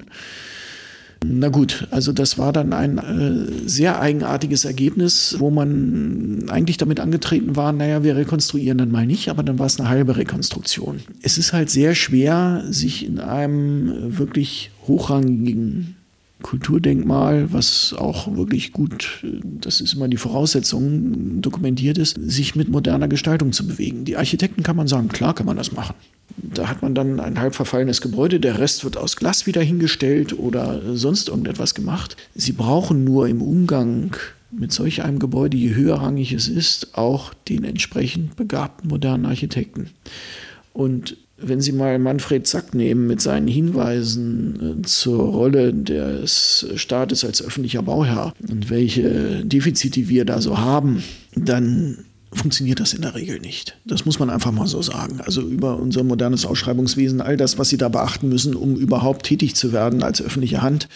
Na gut, also das war dann ein äh, sehr eigenartiges Ergebnis, wo man eigentlich damit angetreten war, naja, wir rekonstruieren dann mal nicht, aber dann war es eine halbe Rekonstruktion. Es ist halt sehr schwer, sich in einem wirklich hochrangigen Kulturdenkmal, was auch wirklich gut, das ist immer die Voraussetzung, dokumentiert ist, sich mit moderner Gestaltung zu bewegen. Die Architekten kann man sagen, klar kann man das machen. Da hat man dann ein halb verfallenes Gebäude, der Rest wird aus Glas wieder hingestellt oder sonst irgendetwas gemacht. Sie brauchen nur im Umgang mit solch einem Gebäude, je höherrangig es ist, auch den entsprechend begabten modernen Architekten. Und wenn Sie mal Manfred Zack nehmen mit seinen Hinweisen äh, zur Rolle des Staates als öffentlicher Bauherr und welche Defizite wir da so haben, dann funktioniert das in der Regel nicht. Das muss man einfach mal so sagen. Also über unser modernes Ausschreibungswesen, all das, was Sie da beachten müssen, um überhaupt tätig zu werden als öffentliche Hand,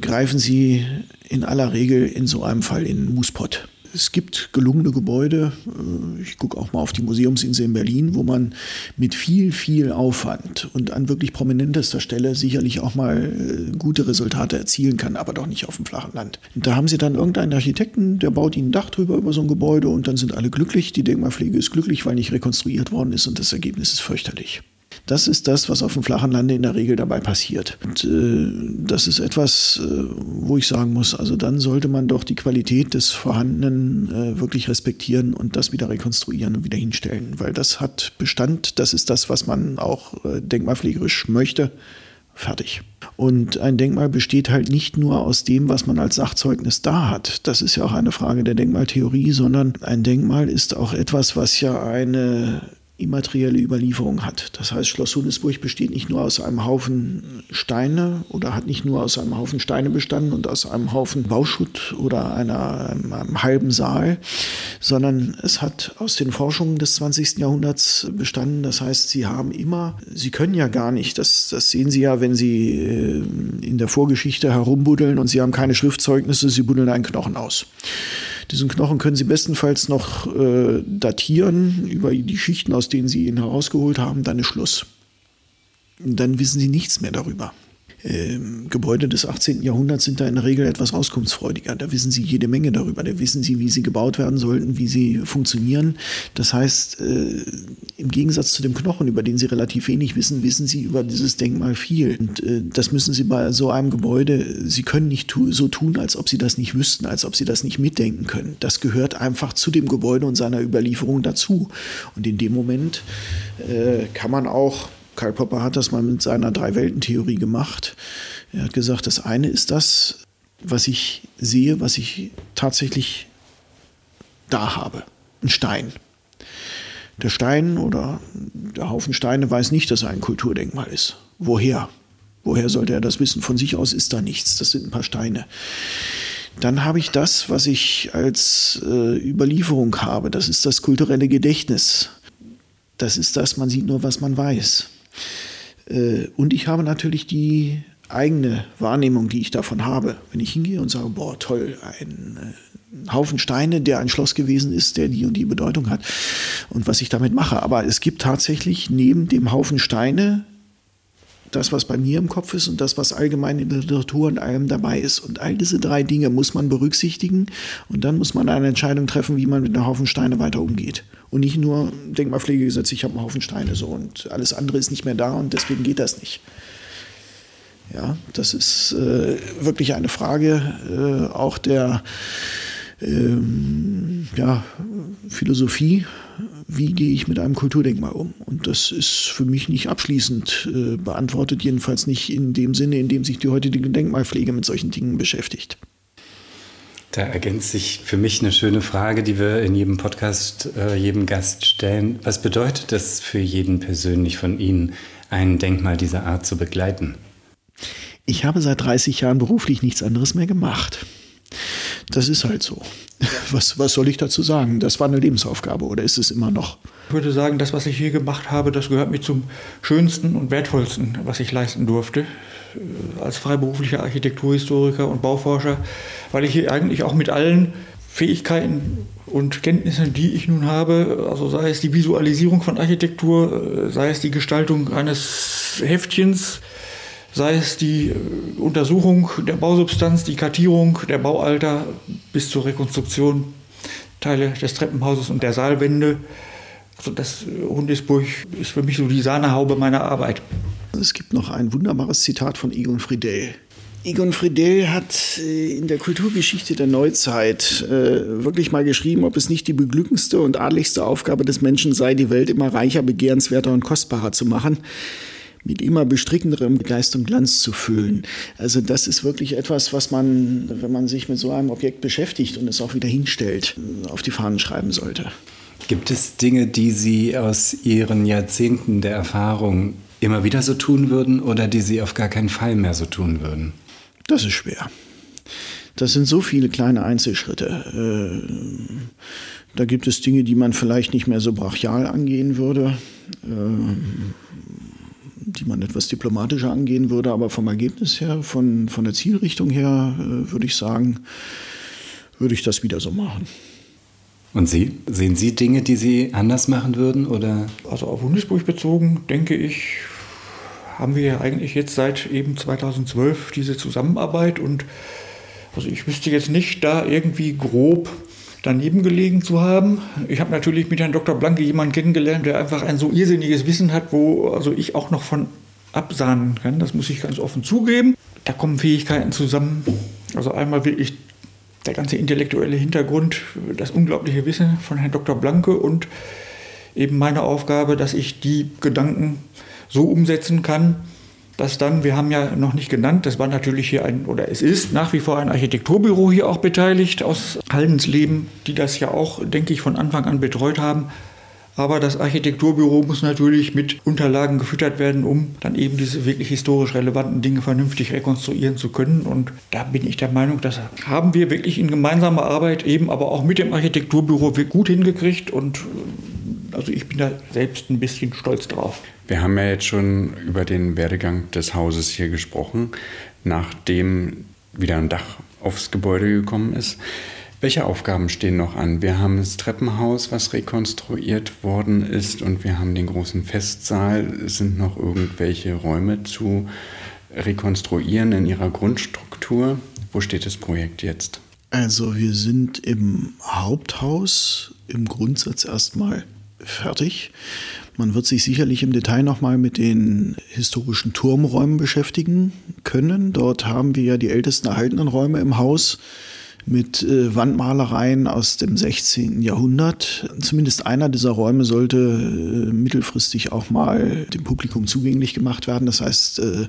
greifen Sie in aller Regel in so einem Fall in den Muspot. Es gibt gelungene Gebäude, äh, ich gucke auch mal auf die Museumsinsel in Berlin, wo man mit viel, viel Aufwand und an wirklich prominentester Stelle sicherlich auch mal äh, gute Resultate erzielen kann, aber doch nicht auf dem flachen Land. Und da haben sie dann irgendeinen Architekten, der baut ihnen ein Dach drüber über so ein Gebäude und dann sind alle glücklich. Die Denkmalpflege ist glücklich, weil nicht rekonstruiert worden ist und das Ergebnis ist fürchterlich. Das ist das, was auf dem flachen Lande in der Regel dabei passiert. Und äh, das ist etwas, äh, wo ich sagen muss, also dann sollte man doch die Qualität des Vorhandenen äh, wirklich respektieren und das wieder rekonstruieren und wieder hinstellen, weil das hat Bestand, das ist das, was man auch äh, denkmalpflegerisch möchte. Fertig. Und ein Denkmal besteht halt nicht nur aus dem, was man als Sachzeugnis da hat. Das ist ja auch eine Frage der Denkmaltheorie, sondern ein Denkmal ist auch etwas, was ja eine immaterielle Überlieferung hat. Das heißt, Schloss Hunesburg besteht nicht nur aus einem Haufen Steine oder hat nicht nur aus einem Haufen Steine bestanden und aus einem Haufen Bauschutt oder einer, einem, einem halben Saal, sondern es hat aus den Forschungen des 20. Jahrhunderts bestanden. Das heißt, sie haben immer, sie können ja gar nicht, das, das sehen Sie ja, wenn Sie äh, in der Vorgeschichte herumbuddeln und Sie haben keine Schriftzeugnisse, Sie buddeln einen Knochen aus. Diesen Knochen können Sie bestenfalls noch äh, datieren über die Schichten, aus denen Sie ihn herausgeholt haben. Dann ist Schluss. Dann wissen Sie nichts mehr darüber. Ähm, Gebäude des 18. Jahrhunderts sind da in der Regel etwas auskunftsfreudiger. Da wissen sie jede Menge darüber. Da wissen sie, wie sie gebaut werden sollten, wie sie funktionieren. Das heißt, äh, im Gegensatz zu dem Knochen, über den sie relativ wenig wissen, wissen sie über dieses Denkmal viel. Und äh, das müssen sie bei so einem Gebäude, sie können nicht tu so tun, als ob sie das nicht wüssten, als ob sie das nicht mitdenken können. Das gehört einfach zu dem Gebäude und seiner Überlieferung dazu. Und in dem Moment äh, kann man auch Karl Popper hat das mal mit seiner Drei-Welten-Theorie gemacht. Er hat gesagt, das eine ist das, was ich sehe, was ich tatsächlich da habe. Ein Stein. Der Stein oder der Haufen Steine weiß nicht, dass er ein Kulturdenkmal ist. Woher? Woher sollte er das wissen? Von sich aus ist da nichts. Das sind ein paar Steine. Dann habe ich das, was ich als äh, Überlieferung habe. Das ist das kulturelle Gedächtnis. Das ist das, man sieht nur, was man weiß. Äh, und ich habe natürlich die eigene Wahrnehmung, die ich davon habe. Wenn ich hingehe und sage, boah, toll, ein äh, Haufen Steine, der ein Schloss gewesen ist, der die und die Bedeutung hat und was ich damit mache. Aber es gibt tatsächlich neben dem Haufen Steine das, was bei mir im Kopf ist und das, was allgemein in der Literatur und allem dabei ist. Und all diese drei Dinge muss man berücksichtigen und dann muss man eine Entscheidung treffen, wie man mit einem Haufen Steine weiter umgeht. Und nicht nur Denkmalpflegegesetz, ich habe einen Haufen Steine so und alles andere ist nicht mehr da und deswegen geht das nicht. Ja, das ist äh, wirklich eine Frage äh, auch der ähm, ja, Philosophie, wie gehe ich mit einem Kulturdenkmal um? Und das ist für mich nicht abschließend äh, beantwortet, jedenfalls nicht in dem Sinne, in dem sich die heutige Denkmalpflege mit solchen Dingen beschäftigt. Da ergänzt sich für mich eine schöne Frage, die wir in jedem Podcast äh, jedem Gast stellen. Was bedeutet es für jeden persönlich von Ihnen, ein Denkmal dieser Art zu begleiten? Ich habe seit 30 Jahren beruflich nichts anderes mehr gemacht. Das ist halt so. Was, was soll ich dazu sagen? Das war eine Lebensaufgabe oder ist es immer noch? Ich würde sagen, das, was ich hier gemacht habe, das gehört mir zum schönsten und wertvollsten, was ich leisten durfte äh, als freiberuflicher Architekturhistoriker und Bauforscher, weil ich hier eigentlich auch mit allen Fähigkeiten und Kenntnissen, die ich nun habe, also sei es die Visualisierung von Architektur, äh, sei es die Gestaltung eines Heftchens, sei es die äh, Untersuchung der Bausubstanz, die Kartierung der Baualter bis zur Rekonstruktion Teile des Treppenhauses und der Saalwände. Also das äh, Hundesburg ist für mich so die Sahnehaube meiner Arbeit. Es gibt noch ein wunderbares Zitat von Egon Friedel. Egon Friedel hat äh, in der Kulturgeschichte der Neuzeit wirklich mal geschrieben, ob es nicht die beglückendste und adligste Aufgabe des Menschen sei, die Welt immer reicher, begehrenswerter und kostbarer zu machen mit immer bestrickenderem Geist und Glanz zu füllen. Also das ist wirklich etwas, was man, wenn man sich mit so einem Objekt beschäftigt und es auch wieder hinstellt, auf die Fahnen schreiben sollte. Gibt es Dinge, die Sie aus Ihren Jahrzehnten der Erfahrung immer wieder so tun würden oder die Sie auf gar keinen Fall mehr so tun würden? Das ist schwer. Das sind so viele kleine Einzelschritte. Äh, da gibt es Dinge, die man vielleicht nicht mehr so brachial angehen würde. Die man etwas diplomatischer angehen würde. Aber vom Ergebnis her, von, von der Zielrichtung her, äh, würde ich sagen, würde ich das wieder so machen. Und Sie? Sehen Sie Dinge, die Sie anders machen würden? Oder? Also auf Bundesburg bezogen, denke ich, haben wir ja eigentlich jetzt seit eben 2012 diese Zusammenarbeit und also ich wüsste jetzt nicht da irgendwie grob daneben gelegen zu haben. Ich habe natürlich mit Herrn Dr. Blanke jemanden kennengelernt, der einfach ein so irrsinniges Wissen hat, wo also ich auch noch von absahnen kann. Das muss ich ganz offen zugeben. Da kommen Fähigkeiten zusammen. Also einmal wirklich der ganze intellektuelle Hintergrund, das unglaubliche Wissen von Herrn Dr. Blanke und eben meine Aufgabe, dass ich die Gedanken so umsetzen kann, dass dann, wir haben ja noch nicht genannt, das war natürlich hier ein, oder es ist nach wie vor ein Architekturbüro hier auch beteiligt aus Haldensleben, die das ja auch, denke ich, von Anfang an betreut haben. Aber das Architekturbüro muss natürlich mit Unterlagen gefüttert werden, um dann eben diese wirklich historisch relevanten Dinge vernünftig rekonstruieren zu können. Und da bin ich der Meinung, das haben wir wirklich in gemeinsamer Arbeit eben, aber auch mit dem Architekturbüro gut hingekriegt. Und also ich bin da selbst ein bisschen stolz drauf. Wir haben ja jetzt schon über den Werdegang des Hauses hier gesprochen, nachdem wieder ein Dach aufs Gebäude gekommen ist. Welche Aufgaben stehen noch an? Wir haben das Treppenhaus, was rekonstruiert worden ist, und wir haben den großen Festsaal. Es sind noch irgendwelche Räume zu rekonstruieren in ihrer Grundstruktur. Wo steht das Projekt jetzt? Also wir sind im Haupthaus im Grundsatz erstmal fertig. Man wird sich sicherlich im Detail nochmal mit den historischen Turmräumen beschäftigen können. Dort haben wir ja die ältesten erhaltenen Räume im Haus mit äh, Wandmalereien aus dem 16. Jahrhundert. Zumindest einer dieser Räume sollte äh, mittelfristig auch mal dem Publikum zugänglich gemacht werden. Das heißt, äh,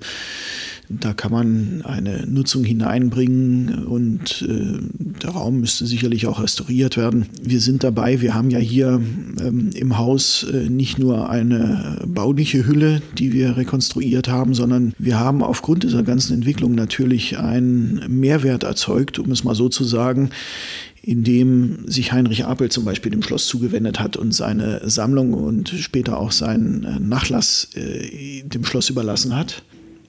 da kann man eine Nutzung hineinbringen und äh, der Raum müsste sicherlich auch restauriert werden. Wir sind dabei, wir haben ja hier ähm, im Haus äh, nicht nur eine bauliche Hülle, die wir rekonstruiert haben, sondern wir haben aufgrund dieser ganzen Entwicklung natürlich einen Mehrwert erzeugt, um es mal so zu sagen, indem sich Heinrich Apel zum Beispiel dem Schloss zugewendet hat und seine Sammlung und später auch seinen äh, Nachlass äh, dem Schloss überlassen hat.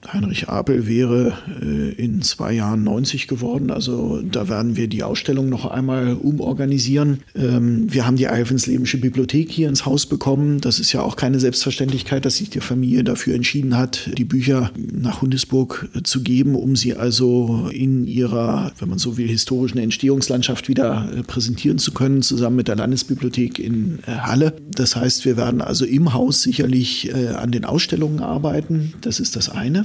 Heinrich Apel wäre äh, in zwei Jahren 90 geworden. Also da werden wir die Ausstellung noch einmal umorganisieren. Ähm, wir haben die Alvenslebensche Bibliothek hier ins Haus bekommen. Das ist ja auch keine Selbstverständlichkeit, dass sich die Familie dafür entschieden hat, die Bücher nach Hundesburg äh, zu geben, um sie also in ihrer, wenn man so will, historischen Entstehungslandschaft wieder äh, präsentieren zu können, zusammen mit der Landesbibliothek in Halle. Das heißt, wir werden also im Haus sicherlich an den Ausstellungen arbeiten. Das ist das eine.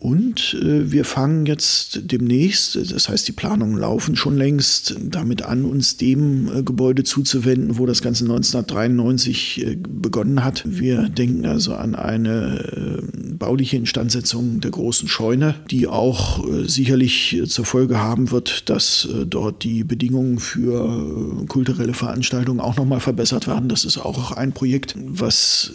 Und äh, wir fangen jetzt demnächst, das heißt, die Planungen laufen schon längst, damit an, uns dem äh, Gebäude zuzuwenden, wo das Ganze 1993 äh, begonnen hat. Wir denken also an eine äh, bauliche Instandsetzung der großen Scheune, die auch äh, sicherlich äh, zur Folge haben wird, dass dort die Bedingungen für kulturelle Veranstaltungen auch nochmal verbessert werden. Das ist auch ein Projekt, was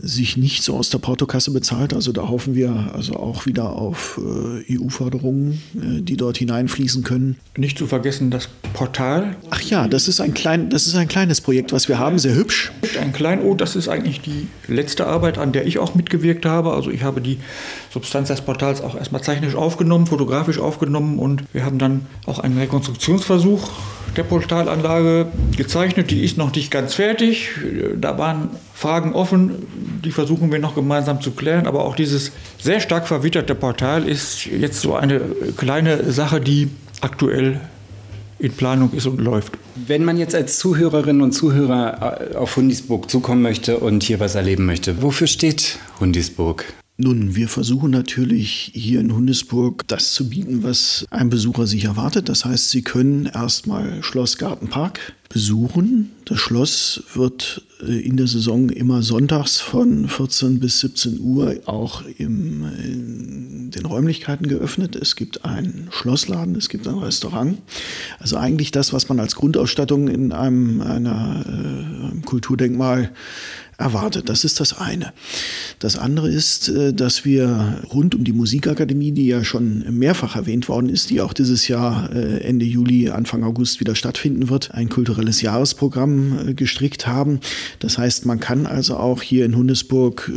sich nicht so aus der Portokasse bezahlt. Also da hoffen wir also auch wieder auf äh, EU-Förderungen, äh, die dort hineinfließen können. Nicht zu vergessen das Portal. Ach ja, das ist ein, klein, das ist ein kleines Projekt, was wir haben, sehr hübsch. Ein Kleinod, das ist eigentlich die letzte Arbeit, an der ich auch mitgewirkt habe. Also ich habe die Substanz des Portals auch erstmal technisch aufgenommen, fotografisch aufgenommen und wir haben dann auch einen Rekonstruktionsversuch der Portalanlage gezeichnet. Die ist noch nicht ganz fertig. Da waren Fragen offen, die versuchen wir noch gemeinsam zu klären. Aber auch dieses sehr stark verwitterte Portal ist jetzt so eine kleine Sache, die aktuell in Planung ist und läuft. Wenn man jetzt als Zuhörerinnen und Zuhörer äh, auf Hundisburg zukommen möchte und hier was erleben möchte, wofür steht Hundisburg? Nun, wir versuchen natürlich hier in Hundesburg das zu bieten, was ein Besucher sich erwartet. Das heißt, Sie können erstmal Schloss Gartenpark besuchen. Das Schloss wird äh, in der Saison immer sonntags von 14 bis 17 Uhr auch im, in den Räumlichkeiten geöffnet. Es gibt einen Schlossladen, es gibt ein Restaurant. Also eigentlich das, was man als Grundausstattung in einem einer, äh, Kulturdenkmal erwartet. Das ist das eine. Das andere ist, äh, dass wir rund um die Musikakademie, die ja schon mehrfach erwähnt worden ist, die auch dieses Jahr äh, Ende Juli, Anfang August wieder stattfinden wird, ein kulturelles Jahresprogramm äh, gestrickt haben. Das heißt, man kann also auch hier in Hundesburg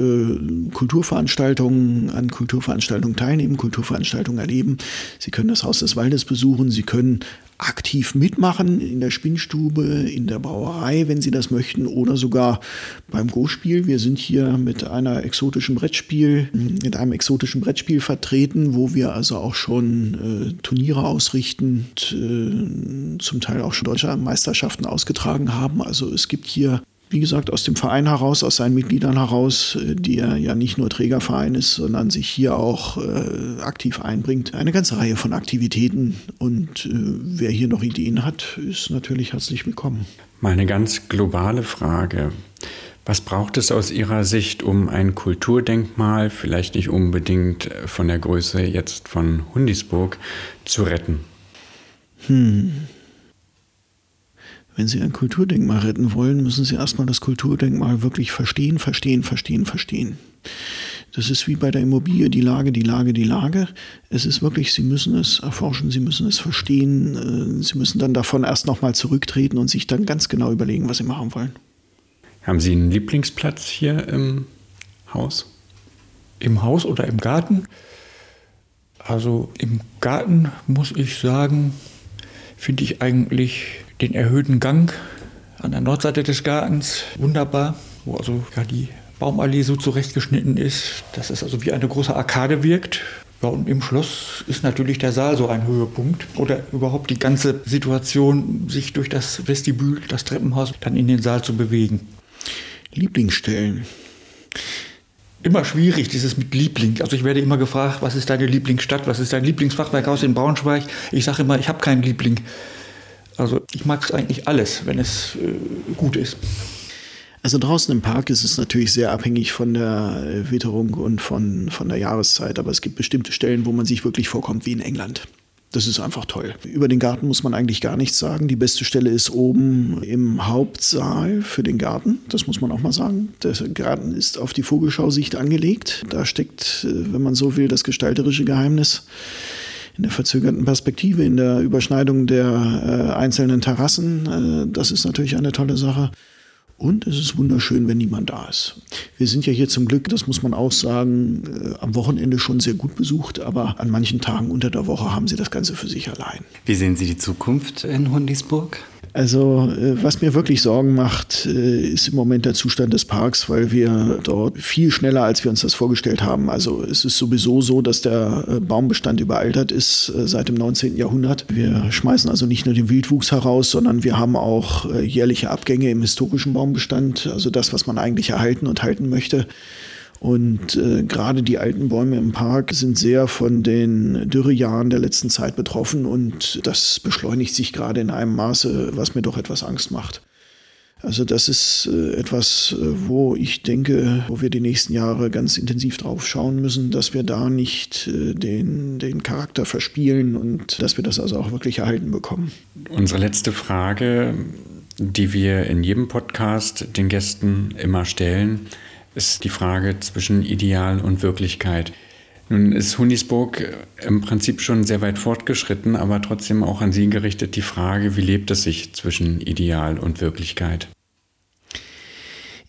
Kulturveranstaltungen, an Kulturveranstaltungen teilnehmen, Kulturveranstaltungen erleben. Sie können das Haus des Waldes besuchen, Sie können aktiv mitmachen in der Spinnstube, in der Brauerei, wenn Sie das möchten, oder sogar beim Go-Spiel. Wir sind hier mit einer exotischen Brettspiel, mit einem exotischen Brettspiel vertreten, wo wir also auch schon äh, Turniere ausrichten, äh, zum Teil auch schon deutsche Meisterschaften ausgetragen haben. Also es gibt hier wie gesagt, aus dem Verein heraus, aus seinen Mitgliedern heraus, äh, die er ja nicht nur Trägerverein ist, sondern sich hier auch äh, aktiv einbringt. Eine ganze Reihe von Aktivitäten und äh, wer hier noch Ideen hat, ist natürlich herzlich willkommen. Mal eine ganz globale Frage. Was braucht es aus Ihrer Sicht, um ein Kulturdenkmal, vielleicht nicht unbedingt von der Größe jetzt von Hundisburg, zu retten? Hm. Wenn Sie ein Kulturdenkmal retten wollen, müssen Sie erstmal das Kulturdenkmal wirklich verstehen, verstehen, verstehen, verstehen. Das ist wie bei der Immobilie, die Lage, die Lage, die Lage. Es ist wirklich, Sie müssen es erforschen, Sie müssen es verstehen. Äh, Sie müssen dann davon erst nochmal zurücktreten und sich dann ganz genau überlegen, was Sie machen wollen. Haben Sie einen Lieblingsplatz hier im Haus? Im Haus oder im Garten? Also im Garten muss ich sagen, finde ich eigentlich den erhöhten Gang an der Nordseite des Gartens wunderbar, wo also ja die Baumallee so zurechtgeschnitten ist, dass es also wie eine große Arkade wirkt. Ja, und im Schloss ist natürlich der Saal so ein Höhepunkt. Oder überhaupt die ganze Situation, sich durch das Vestibül, das Treppenhaus, dann in den Saal zu bewegen. Lieblingsstellen. Immer schwierig, dieses mit Liebling. Also ich werde immer gefragt, was ist deine Lieblingsstadt, was ist dein Lieblingsfachwerkhaus in Braunschweig? Ich sage immer, ich habe keinen Liebling. Also ich mag es eigentlich alles, wenn es äh, gut ist. Also draußen im Park ist es natürlich sehr abhängig von der äh, Witterung und von, von der Jahreszeit, aber es gibt bestimmte Stellen, wo man sich wirklich vorkommt wie in England. Das ist einfach toll. Über den Garten muss man eigentlich gar nichts sagen. Die beste Stelle ist oben im Hauptsaal für den Garten. Das muss man auch mal sagen. Der Garten ist auf die Vogelschausicht angelegt. Da steckt, äh, wenn man so will, das gestalterische Geheimnis in der verzögerten Perspektive, in der Überschneidung der äh, einzelnen Terrassen. Äh, das ist natürlich eine tolle Sache. Und es ist wunderschön, wenn niemand da ist. Wir sind ja hier zum Glück, das muss man auch sagen, äh, am Wochenende schon sehr gut besucht, aber an manchen Tagen unter der Woche haben sie das Ganze für sich allein. Wie sehen Sie die Zukunft in Hundisburg? Also äh, was mir wirklich Sorgen macht, äh, ist im Moment der Zustand des Parks, weil wir dort viel schneller, als wir uns das vorgestellt haben. Also es ist sowieso so, dass der äh, Baumbestand überaltert ist seit dem 19. Jahrhundert. Wir schmeißen also nicht nur den Wildwuchs heraus, sondern wir haben auch jährliche Abgänge im historischen Baumbestand, also das, was man eigentlich erhalten und halten möchte. Und äh, gerade die alten Bäume im Park sind sehr von den Dürrejahren der letzten Zeit betroffen und das beschleunigt sich gerade in einem Maße, was mir doch etwas Angst macht. Also das ist äh, etwas, äh, wo ich denke, wo wir die nächsten Jahre ganz intensiv drauf schauen müssen, dass wir da nicht äh, den, den Charakter verspielen und dass wir das also auch wirklich erhalten bekommen. Unsere letzte Frage, die wir in jedem Podcast den Gästen immer stellen, ist die Frage zwischen Ideal und Wirklichkeit. Nun ist Hunisburg im Prinzip schon sehr weit fortgeschritten, aber trotzdem auch an Sie gerichtet die Frage, wie lebt es sich zwischen Ideal und Wirklichkeit?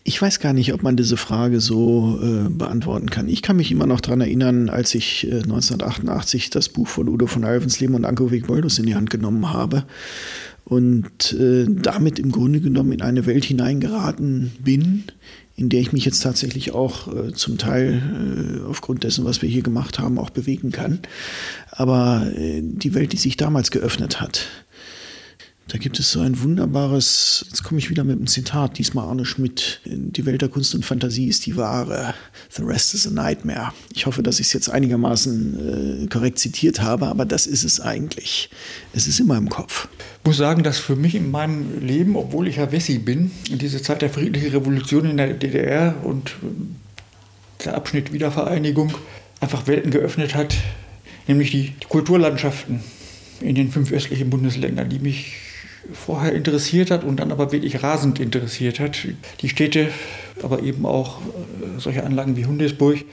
Ich weiß gar nicht, ob man diese Frage so äh, beantworten kann. Ich kann mich immer noch daran erinnern, als ich äh, 1988 das Buch von Udo von Alvensleben und Anko Wegboldus in die Hand genommen habe und äh, damit im Grunde genommen in eine Welt hineingeraten bin, in der ich mich jetzt tatsächlich auch äh, zum Teil äh, aufgrund dessen, was wir hier gemacht haben, auch bewegen kann. Aber äh, die Welt, die sich damals geöffnet hat, da gibt es so ein wunderbares, jetzt komme ich wieder mit einem Zitat, diesmal Arne Schmidt. Die Welt der Kunst und Fantasie ist die wahre. The rest is a nightmare. Ich hoffe, dass ich es jetzt einigermaßen äh, korrekt zitiert habe, aber das ist es eigentlich. Es ist immer im Kopf. Ich muss sagen, dass für mich in meinem Leben, obwohl ich ja Wessi bin, in dieser Zeit der friedlichen Revolution in der DDR und der Abschnitt Wiedervereinigung einfach Welten geöffnet hat, nämlich die Kulturlandschaften in den fünf östlichen Bundesländern, die mich vorher interessiert hat und dann aber wirklich rasend interessiert hat. Die Städte, aber eben auch äh, solche Anlagen wie Hundesburg.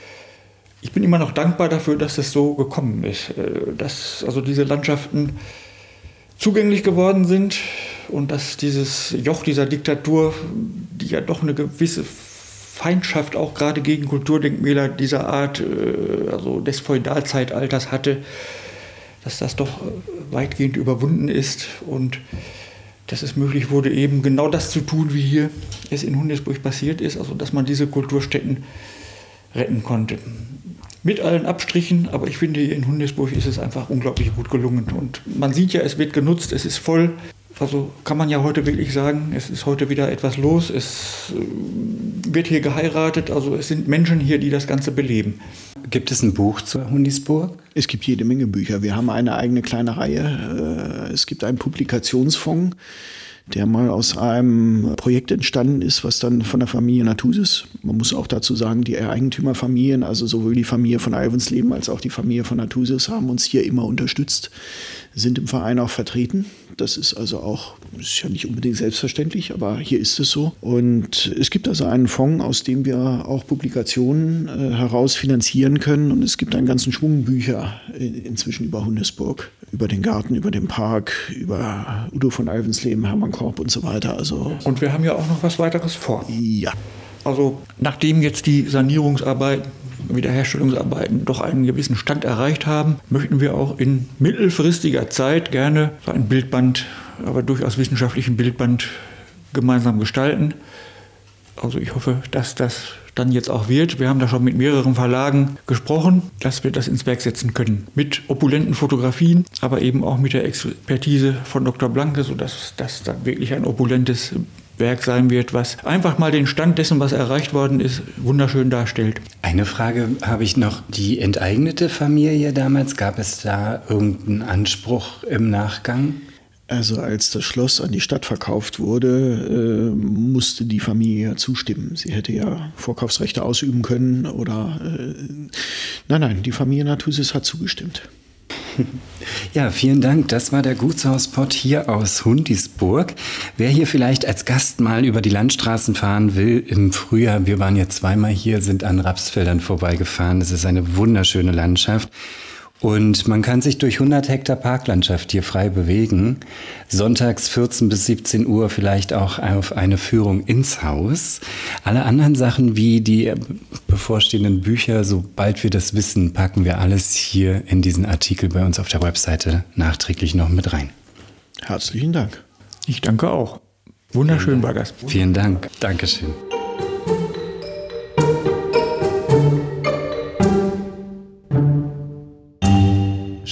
Ich bin immer noch dankbar dafür, dass das so gekommen ist, äh, dass also diese Landschaften zugänglich geworden sind und dass dieses Joch dieser Diktatur, die ja doch eine gewisse Feindschaft auch gerade gegen Kulturdenkmäler dieser Art, äh, also des Feudalzeitalters hatte, dass das doch weitgehend überwunden ist und dass es möglich wurde, eben genau das zu tun, wie hier es in Hundesburg passiert ist, also dass man diese Kulturstätten retten konnte. Mit allen Abstrichen, aber ich finde, in Hundesburg ist es einfach unglaublich gut gelungen. Und man sieht ja, es wird genutzt, es ist voll. Also kann man ja heute wirklich sagen, es ist heute wieder etwas los, es äh, wird hier geheiratet, also es sind Menschen hier, die das Ganze beleben. Gibt es ein Buch zu Hundisburg? Es gibt jede Menge Bücher. Wir haben eine eigene kleine Reihe. Äh, es gibt einen Publikationsfonds, der mal aus einem Projekt entstanden ist, was dann von der Familie Natusis, man muss auch dazu sagen, die Eigentümerfamilien, also sowohl die Familie von Alvensleben als auch die Familie von Natusis haben uns hier immer unterstützt, sind im Verein auch vertreten. Das ist also auch, ist ja nicht unbedingt selbstverständlich, aber hier ist es so. Und es gibt also einen Fonds, aus dem wir auch Publikationen äh, heraus finanzieren können. Und es gibt einen ganzen Schwung Bücher inzwischen über Hundesburg, über den Garten, über den Park, über Udo von Alvensleben, Hermann Korb und so weiter. Also und wir haben ja auch noch was weiteres vor. Ja. Also nachdem jetzt die Sanierungsarbeiten Wiederherstellungsarbeiten doch einen gewissen Stand erreicht haben, möchten wir auch in mittelfristiger Zeit gerne so ein Bildband, aber durchaus wissenschaftlichen Bildband gemeinsam gestalten. Also ich hoffe, dass das dann jetzt auch wird. Wir haben da schon mit mehreren Verlagen gesprochen, dass wir das ins Werk setzen können. Mit opulenten Fotografien, aber eben auch mit der Expertise von Dr. Blanke, sodass das dann wirklich ein opulentes Werk sein wird, was einfach mal den Stand dessen, was erreicht worden ist, wunderschön darstellt. Eine Frage habe ich noch. Die enteignete Familie damals, gab es da irgendeinen Anspruch im Nachgang? Also als das Schloss an die Stadt verkauft wurde, äh, musste die Familie ja zustimmen. Sie hätte ja Vorkaufsrechte ausüben können oder äh, nein, nein, die Familie Nathusis hat zugestimmt. Ja, vielen Dank. Das war der Gutshauspott hier aus Hundisburg. Wer hier vielleicht als Gast mal über die Landstraßen fahren will, im Frühjahr, wir waren ja zweimal hier, sind an Rapsfeldern vorbeigefahren. Es ist eine wunderschöne Landschaft. Und man kann sich durch 100 Hektar Parklandschaft hier frei bewegen. Sonntags 14 bis 17 Uhr vielleicht auch auf eine Führung ins Haus. Alle anderen Sachen wie die bevorstehenden Bücher, sobald wir das wissen, packen wir alles hier in diesen Artikel bei uns auf der Webseite nachträglich noch mit rein. Herzlichen Dank. Ich danke auch. Wunderschön war das. Vielen Dank. Dankeschön.